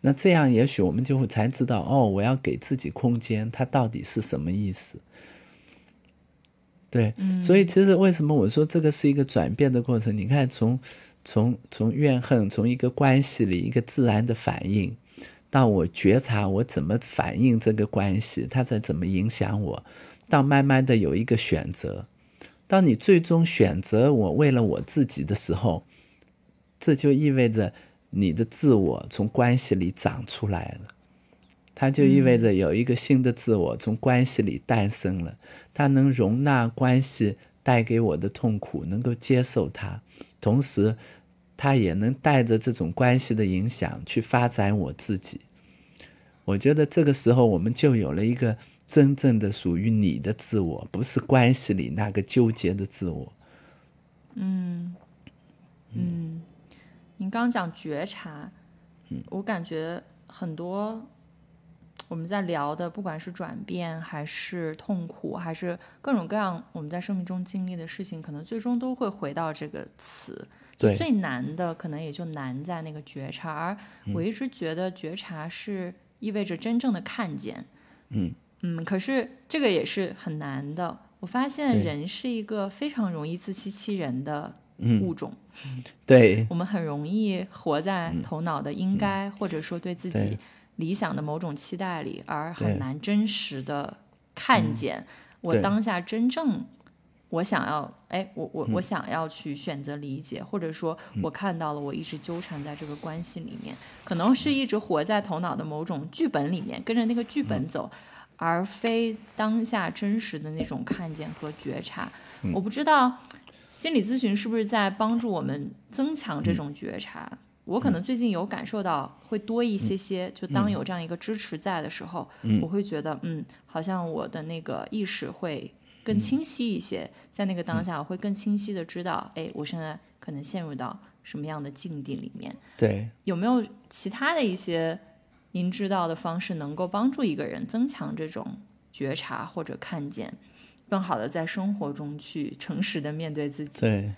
那这样也许我们就会才知道，哦，我要给自己空间，它到底是什么意思？对，所以其实为什么我说这个是一个转变的过程？你看，从从从怨恨，从一个关系里一个自然的反应。到我觉察我怎么反应这个关系，它在怎么影响我，到慢慢的有一个选择，当你最终选择我为了我自己的时候，这就意味着你的自我从关系里长出来了，它就意味着有一个新的自我从关系里诞生了，它能容纳关系带给我的痛苦，能够接受它，同时。他也能带着这种关系的影响去发展我自己。我觉得这个时候我们就有了一个真正的属于你的自我，不是关系里那个纠结的自我。嗯嗯，您刚讲觉察，嗯我感觉很多我们在聊的，不管是转变还是痛苦，还是各种各样我们在生命中经历的事情，可能最终都会回到这个词。最难的可能也就难在那个觉察，而我一直觉得觉察是意味着真正的看见。嗯。嗯，可是这个也是很难的。我发现人是一个非常容易自欺欺人的物种。对，我们很容易活在头脑的应该，或者说对自己理想的某种期待里，而很难真实的看见。我当下真正。我想要，哎，我我我想要去选择理解，或者说，我看到了我一直纠缠在这个关系里面，可能是一直活在头脑的某种剧本里面，跟着那个剧本走，而非当下真实的那种看见和觉察。我不知道心理咨询是不是在帮助我们增强这种觉察。我可能最近有感受到会多一些些，就当有这样一个支持在的时候，我会觉得，嗯，好像我的那个意识会。更清晰一些，在那个当下，我会更清晰的知道，哎，我现在可能陷入到什么样的境地里面。对，有没有其他的一些您知道的方式，能够帮助一个人增强这种觉察或者看见，更好的在生活中去诚实的面对自己？对，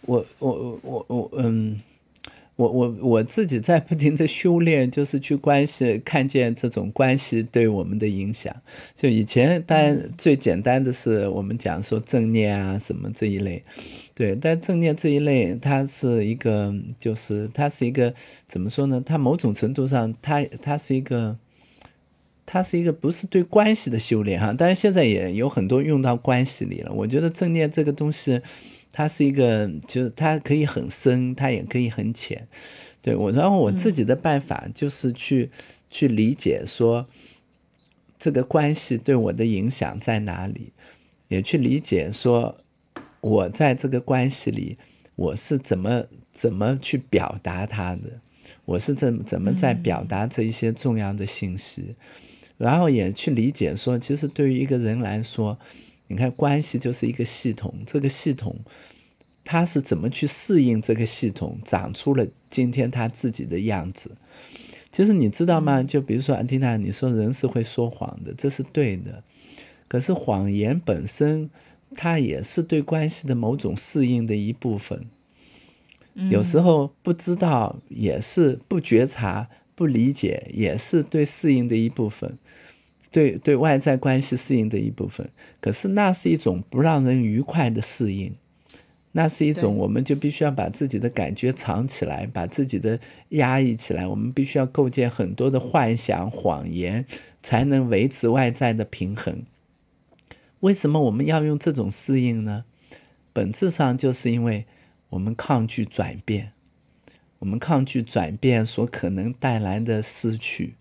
我我我我嗯。我我我自己在不停的修炼，就是去关系看见这种关系对我们的影响。就以前当然最简单的是我们讲说正念啊什么这一类，对，但正念这一类它是一个，就是它是一个怎么说呢？它某种程度上它它是一个，它是一个不是对关系的修炼哈。但是现在也有很多用到关系里了。我觉得正念这个东西。它是一个，就是它可以很深，它也可以很浅。对我，然后我自己的办法就是去去理解说，这个关系对我的影响在哪里，也去理解说，我在这个关系里我是怎么怎么去表达它的，我是怎怎么在表达这一些重要的信息，然后也去理解说，其实对于一个人来说。你看，关系就是一个系统，这个系统，它是怎么去适应这个系统，长出了今天它自己的样子。其实你知道吗？就比如说安蒂娜，你说人是会说谎的，这是对的。可是谎言本身，它也是对关系的某种适应的一部分。有时候不知道，也是不觉察、不理解，也是对适应的一部分。对对外在关系适应的一部分，可是那是一种不让人愉快的适应，那是一种我们就必须要把自己的感觉藏起来，把自己的压抑起来，我们必须要构建很多的幻想、谎言，才能维持外在的平衡。为什么我们要用这种适应呢？本质上就是因为我们抗拒转变，我们抗拒转变所可能带来的失去。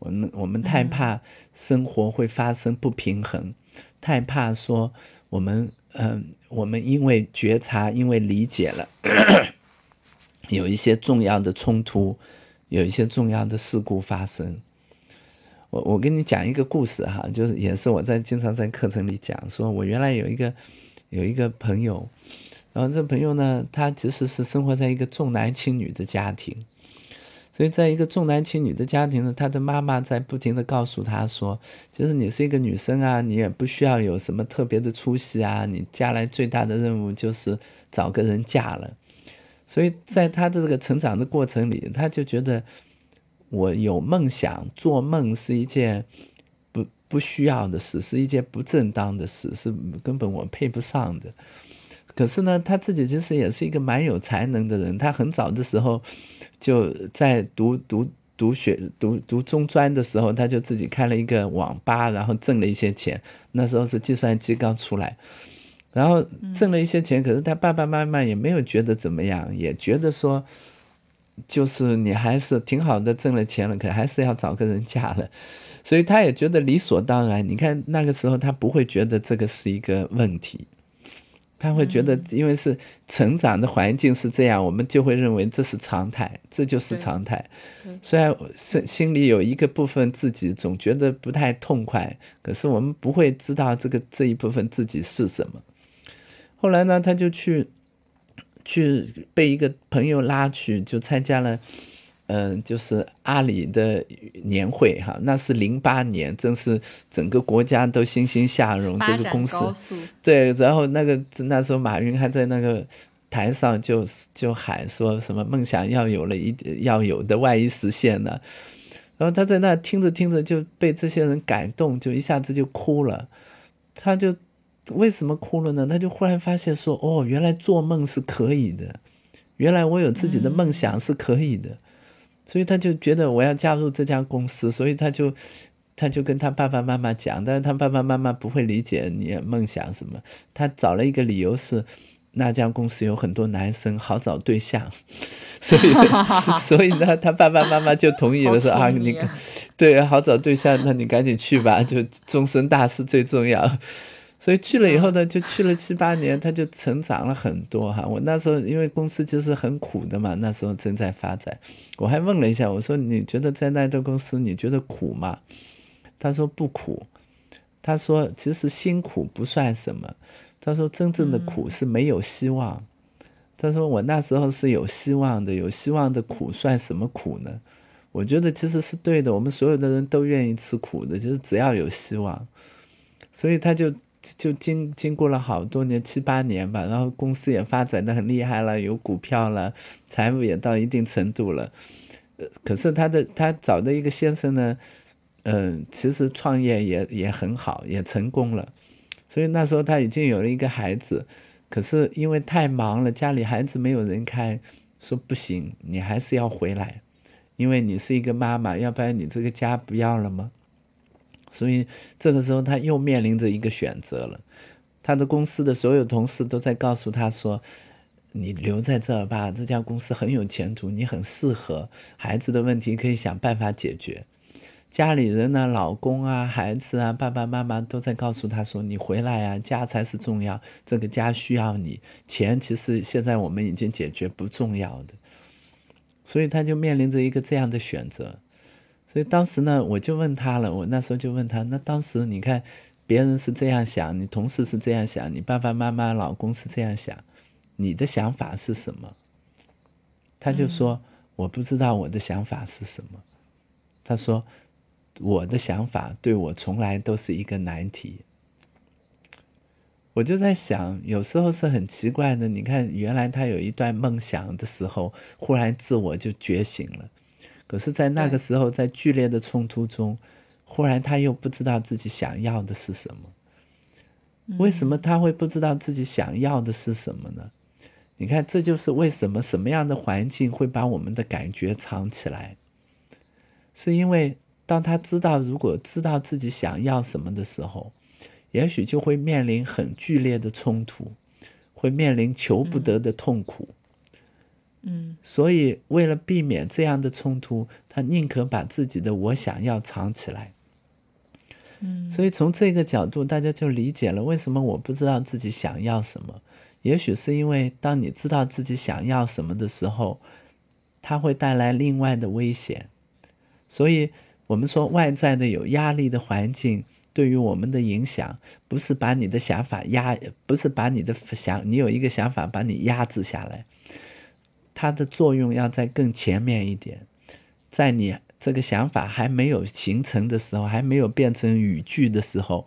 我们我们太怕生活会发生不平衡，太怕说我们嗯，我们因为觉察，因为理解了，有一些重要的冲突，有一些重要的事故发生。我我跟你讲一个故事哈，就是也是我在经常在课程里讲，说我原来有一个有一个朋友，然后这朋友呢，他其实是生活在一个重男轻女的家庭。所以，在一个重男轻女的家庭呢，他的妈妈在不停的告诉他说：“其实你是一个女生啊，你也不需要有什么特别的出息啊，你将来最大的任务就是找个人嫁了。”所以在他的这个成长的过程里，他就觉得我有梦想，做梦是一件不不需要的事，是一件不正当的事，是根本我配不上的。可是呢，他自己其实也是一个蛮有才能的人。他很早的时候就在读读读学读读中专的时候，他就自己开了一个网吧，然后挣了一些钱。那时候是计算机刚出来，然后挣了一些钱。可是他爸爸妈妈也没有觉得怎么样，也觉得说，就是你还是挺好的，挣了钱了，可还是要找个人嫁了。所以他也觉得理所当然。你看那个时候，他不会觉得这个是一个问题。他会觉得，因为是成长的环境是这样，我们就会认为这是常态，这就是常态。虽然是心里有一个部分自己总觉得不太痛快，可是我们不会知道这个这一部分自己是什么。后来呢，他就去去被一个朋友拉去，就参加了。嗯，就是阿里的年会哈，那是零八年，正是整个国家都欣欣向荣，这个公司对，然后那个那时候马云还在那个台上就就喊说什么梦想要有了一要有的万一实现了，然后他在那听着听着就被这些人感动，就一下子就哭了，他就为什么哭了呢？他就忽然发现说，哦，原来做梦是可以的，原来我有自己的梦想是可以的。所以他就觉得我要加入这家公司，所以他就，他就跟他爸爸妈妈讲，但是他爸爸妈妈不会理解你梦想什么。他找了一个理由是，那家公司有很多男生，好找对象，所以 所以呢，他爸爸妈妈就同意了，说啊，你对，好找对象，那你赶紧去吧，就终身大事最重要。所以去了以后呢，就去了七八年，他就成长了很多哈。我那时候因为公司就是很苦的嘛，那时候正在发展，我还问了一下，我说你觉得在那家公司你觉得苦吗？他说不苦。他说其实辛苦不算什么，他说真正的苦是没有希望。他说我那时候是有希望的，有希望的苦算什么苦呢？我觉得其实是对的，我们所有的人都愿意吃苦的，就是只要有希望。所以他就就经经过了好多年七八年吧，然后公司也发展的很厉害了，有股票了，财务也到一定程度了。呃，可是他的他找的一个先生呢，嗯，其实创业也也很好，也成功了。所以那时候他已经有了一个孩子。可是因为太忙了，家里孩子没有人看，说不行，你还是要回来，因为你是一个妈妈，要不然你这个家不要了吗？所以这个时候他又面临着一个选择了。他的公司的所有同事都在告诉他说：“你留在这儿吧，这家公司很有前途，你很适合，孩子的问题可以想办法解决。”家里人呢，老公啊，孩子啊，爸爸妈妈都在告诉他说：“你回来啊，家才是重要，这个家需要你。钱其实现在我们已经解决不重要的。”所以他就面临着一个这样的选择。所以当时呢，我就问他了，我那时候就问他：“那当时你看，别人是这样想，你同事是这样想，你爸爸妈妈、老公是这样想，你的想法是什么？”他就说：“我不知道我的想法是什么。”他说。我的想法对我从来都是一个难题。我就在想，有时候是很奇怪的。你看，原来他有一段梦想的时候，忽然自我就觉醒了。可是，在那个时候，在剧烈的冲突中，忽然他又不知道自己想要的是什么。为什么他会不知道自己想要的是什么呢？你看，这就是为什么什么样的环境会把我们的感觉藏起来，是因为。当他知道，如果知道自己想要什么的时候，也许就会面临很剧烈的冲突，会面临求不得的痛苦。嗯，所以为了避免这样的冲突，他宁可把自己的我想要藏起来。嗯，所以从这个角度，大家就理解了为什么我不知道自己想要什么。也许是因为当你知道自己想要什么的时候，它会带来另外的危险。所以。我们说外在的有压力的环境对于我们的影响，不是把你的想法压，不是把你的想，你有一个想法把你压制下来，它的作用要在更前面一点，在你这个想法还没有形成的时候，还没有变成语句的时候，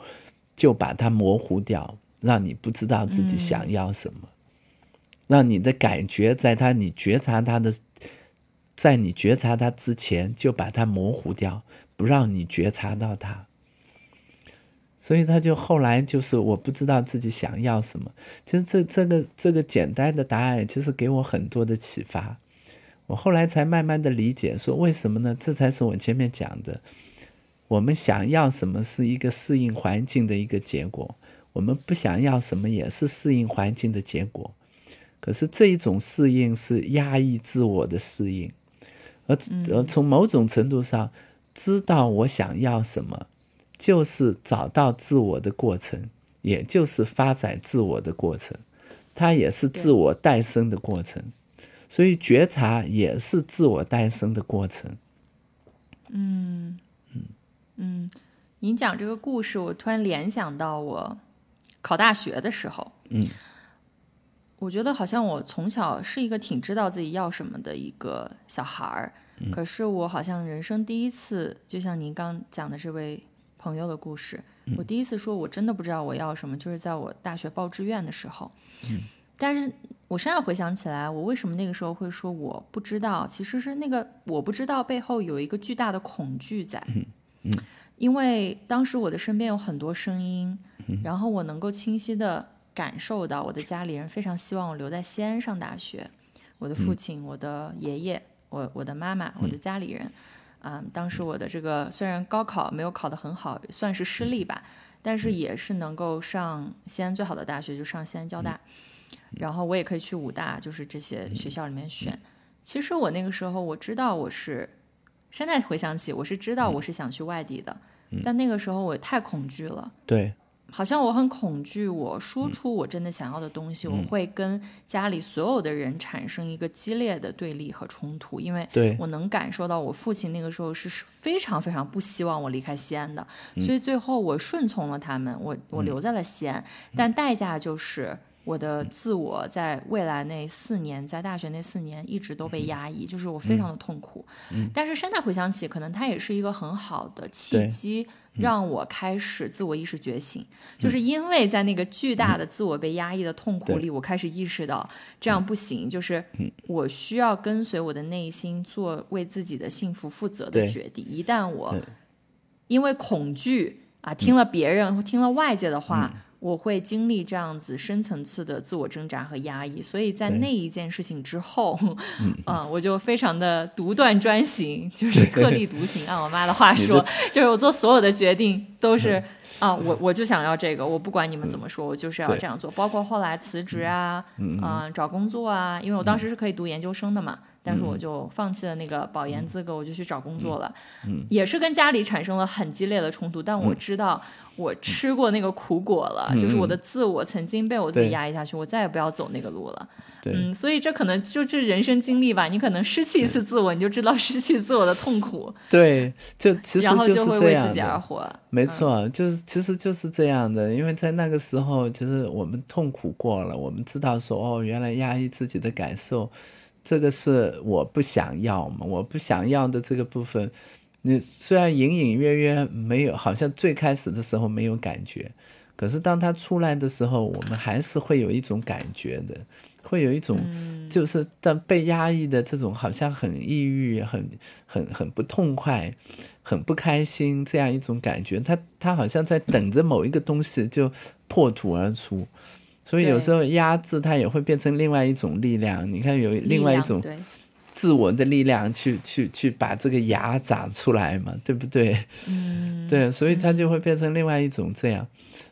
就把它模糊掉，让你不知道自己想要什么，让你的感觉在它你觉察它的。在你觉察它之前，就把它模糊掉，不让你觉察到它。所以他就后来就是我不知道自己想要什么。其实这这个这个简单的答案，其实给我很多的启发。我后来才慢慢的理解，说为什么呢？这才是我前面讲的，我们想要什么是一个适应环境的一个结果，我们不想要什么也是适应环境的结果。可是这一种适应是压抑自我的适应。而而从某种程度上，知道我想要什么，就是找到自我的过程，也就是发展自我的过程，它也是自我诞生的过程，所以觉察也是自我诞生的过程。嗯嗯嗯，你讲这个故事，我突然联想到我考大学的时候，嗯。我觉得好像我从小是一个挺知道自己要什么的一个小孩儿，可是我好像人生第一次，就像您刚讲的这位朋友的故事，我第一次说我真的不知道我要什么，就是在我大学报志愿的时候。但是我现在回想起来，我为什么那个时候会说我不知道，其实是那个我不知道背后有一个巨大的恐惧在。因为当时我的身边有很多声音，然后我能够清晰的。感受到我的家里人非常希望我留在西安上大学，我的父亲、我的爷爷、我我的妈妈、我的家里人，啊，当时我的这个虽然高考没有考得很好，算是失利吧，但是也是能够上西安最好的大学，就上西安交大，然后我也可以去武大，就是这些学校里面选。其实我那个时候我知道我是，现在回想起我是知道我是想去外地的，但那个时候我太恐惧了。对。好像我很恐惧，我说出我真的想要的东西，我会跟家里所有的人产生一个激烈的对立和冲突，因为我能感受到我父亲那个时候是非常非常不希望我离开西安的，所以最后我顺从了他们，我我留在了西安，但代价就是。我的自我在未来那四年，在大学那四年一直都被压抑，就是我非常的痛苦。但是现在回想起，可能它也是一个很好的契机，让我开始自我意识觉醒。就是因为在那个巨大的自我被压抑的痛苦里，我开始意识到这样不行，就是我需要跟随我的内心做为自己的幸福负责的决定。一旦我因为恐惧啊，听了别人或听了外界的话。我会经历这样子深层次的自我挣扎和压抑，所以在那一件事情之后，嗯、我就非常的独断专行，就是特立独行。按我妈的话说，就是我做所有的决定都是啊，我我就想要这个，我不管你们怎么说，我就是要这样做。包括后来辞职啊，嗯、找工作啊，因为我当时是可以读研究生的嘛，但是我就放弃了那个保研资格，我就去找工作了，嗯也是跟家里产生了很激烈的冲突，但我知道。我吃过那个苦果了，就是我的自我曾经被我自己压抑下去，我再也不要走那个路了。对嗯，所以这可能就是人生经历吧。你可能失去一次自我，你就知道失去自我的痛苦，对，就其实然后就会为自己而。活。没错，就是其实就是这样的，因为在那个时候，其实我们痛苦过了，我们知道说，哦，原来压抑自己的感受，这个是我不想要嘛，我不想要的这个部分，你虽然隐隐约约没有，好像最开始的时候没有感觉，可是当它出来的时候，我们还是会有一种感觉的，会有一种，就是但被压抑的这种，好像很抑郁、很很很不痛快、很不开心这样一种感觉。它它好像在等着某一个东西就破土而出，所以有时候压制它也会变成另外一种力量。你看有另外一种，自我的力量去去去把这个牙长出来嘛，对不对？嗯，对，所以它就会变成另外一种这样。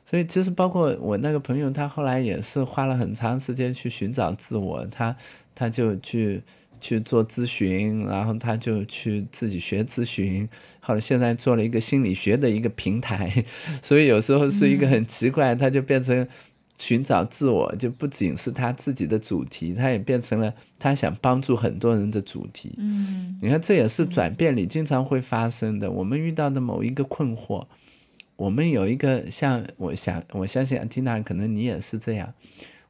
所以其实包括我那个朋友，他后来也是花了很长时间去寻找自我，他他就去去做咨询，然后他就去自己学咨询，后来现在做了一个心理学的一个平台，所以有时候是一个很奇怪，他就变成。寻找自我就不仅是他自己的主题，他也变成了他想帮助很多人的主题。嗯，你看，这也是转变里经常会发生的。我们遇到的某一个困惑，我们有一个像我想，我相信阿缇娜可能你也是这样，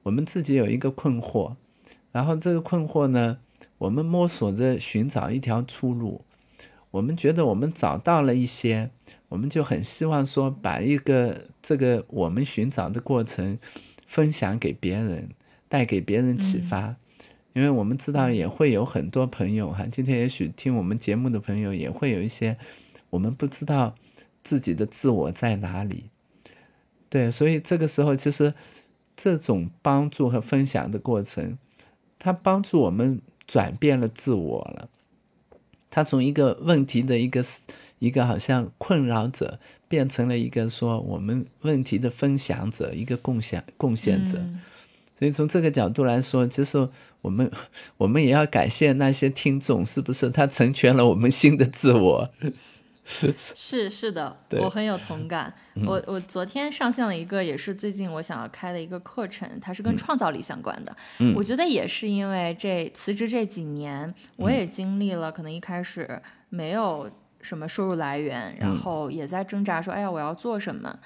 我们自己有一个困惑，然后这个困惑呢，我们摸索着寻找一条出路，我们觉得我们找到了一些，我们就很希望说把一个这个我们寻找的过程分享给别人，带给别人启发。因为我们知道也会有很多朋友哈，今天也许听我们节目的朋友也会有一些，我们不知道自己的自我在哪里，对，所以这个时候其实这种帮助和分享的过程，它帮助我们转变了自我了，它从一个问题的一个一个好像困扰者，变成了一个说我们问题的分享者，一个共享贡献者。嗯所以从这个角度来说，其实我们 我们也要感谢那些听众，是不是？他成全了我们新的自我。是是的，我很有同感。我我昨天上线了一个，也是最近我想要开的一个课程，它嗯是跟创造力相关的。我觉得也是因为这辞职这几年，我嗯也经历了，可能一开始没有什么收入来源，嗯然后也在挣扎说，哎呀，我要做什么。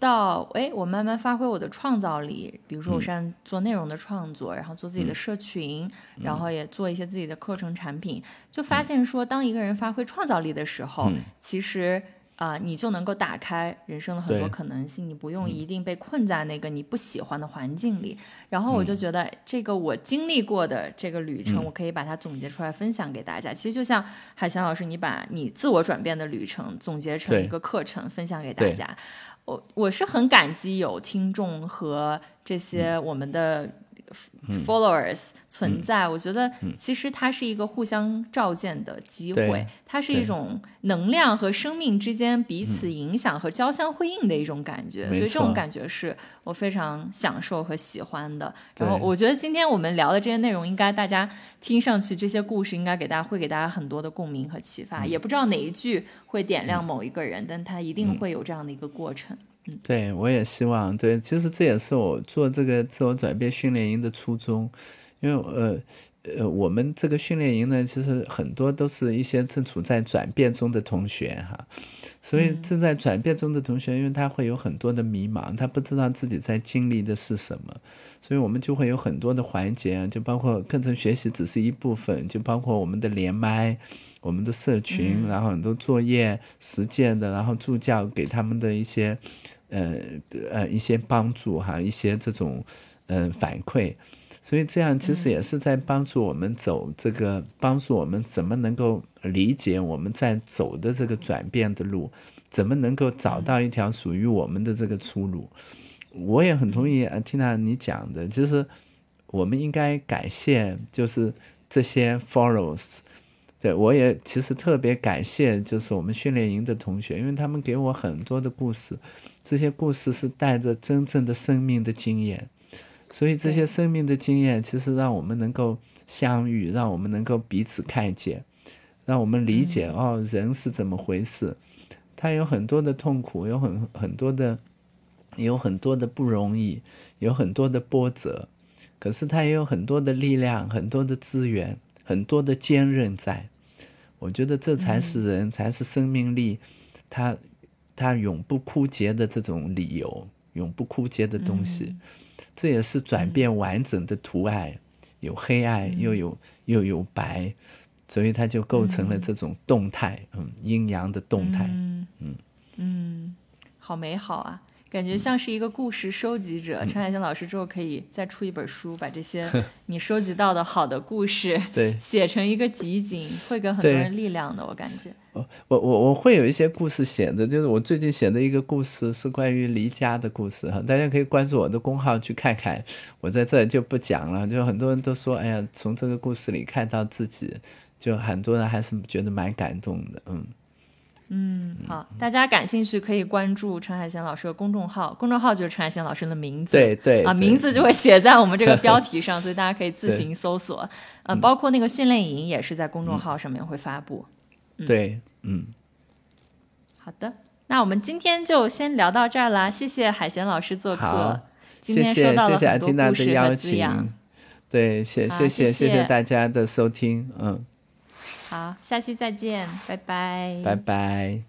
到哎，我慢慢发挥我的创造力，比如说我擅做内容的创作，然后做自己的社群，然后也做一些自己的课程产品，就发现说，当一个人发挥创造力的时候，其实啊、你就能够打开人生的很多可能性，你不用一定被困在那个你不喜欢的环境里。然后我就觉得，这个我经历过的这个旅程，我可以把它总结出来分享给大家。其实就像海翔老师，你把你自我转变的旅程总结成一个课程分享给大对。家。我我是很感激有听众和这些我们的 followers 存在。我觉得其实它是一个互相照见的机会对，它是一种能量和生命之间彼此影响和交相辉映的一种感觉。所以这种感觉是我非常享受和喜欢的。然后我觉得今天我们聊的这些内容，应该大家听上去这些故事，应该给大家会给大家很多的共鸣和启发。也不知道哪一句会点亮某一个人，但它一定会有这样的一个过程。对我也希望，对，其实这也是我做这个自我转变训练营的初衷，因为呃呃，我们这个训练营呢，其实很多都是一些正处在转变中的同学哈，所以正在转变中的同学，因为他会有很多的迷茫，他不知道自己在经历的是什么，所以我们就会有很多的环节啊，就包括课程学习只是一部分，就包括我们的连麦。我们的社群，然后很多作业实践的，然后助教给他们的一些，呃呃一些帮助哈，一些这种嗯反馈，所以这样其实也是在帮助我们走这个，帮助我们怎么能够理解我们在走的这个转变的路，怎么能够找到一条属于我们的这个出路。我也很同意啊，听到你讲的，其实我们应该感谢，就是这些 follows。对，我也其实特别感谢，就是我们训练营的同学，因为他们给我很多的故事，这些故事是带着真正的生命的经验，所以这些生命的经验其实让我们能够相遇，让我们能够彼此看见，让我们理解哦，人是怎么回事，他有很多的痛苦，有很很多的，有很多的不容易，有很多的波折，可是他也有很多的力量，很多的资源。很多的坚韧在，我觉得这才是人，才是生命力，他他永不枯竭的这种理由，永不枯竭的东西，这也是转变完整的图案，有黑暗，又有又有白，所以它就构成了这种动态，嗯，阴阳的动态，嗯。嗯，好美好啊。感觉像是一个故事收集者，陈海贤老师之后可以再出一本书，把这些 你收集到的好的故事，对，写成一个集锦，会给很多人力量的。我感觉，我我我会有一些故事写的，就是我最近写的一个故事是关于离家的故事哈，大家可以关注我的公号去看看，我在这就不讲了。就很多人都说，哎呀，从这个故事里看到自己，就很多人还是觉得蛮感动的，嗯。嗯，好，大家感兴趣可以关注陈海贤老师的公众号，公众号就是陈海贤老师的名字，对对啊，名字就会写在我们这个标题上，所以大家可以自行搜索。呃，包括那个训练营也是在公众号上面会发布。对，嗯，好的，那我们今天就先聊到这儿啦，谢谢海贤老师做客，今天收到了很多故事和滋养。对，谢谢谢谢谢。大家的收听，嗯。好，下期再见，拜拜，拜拜。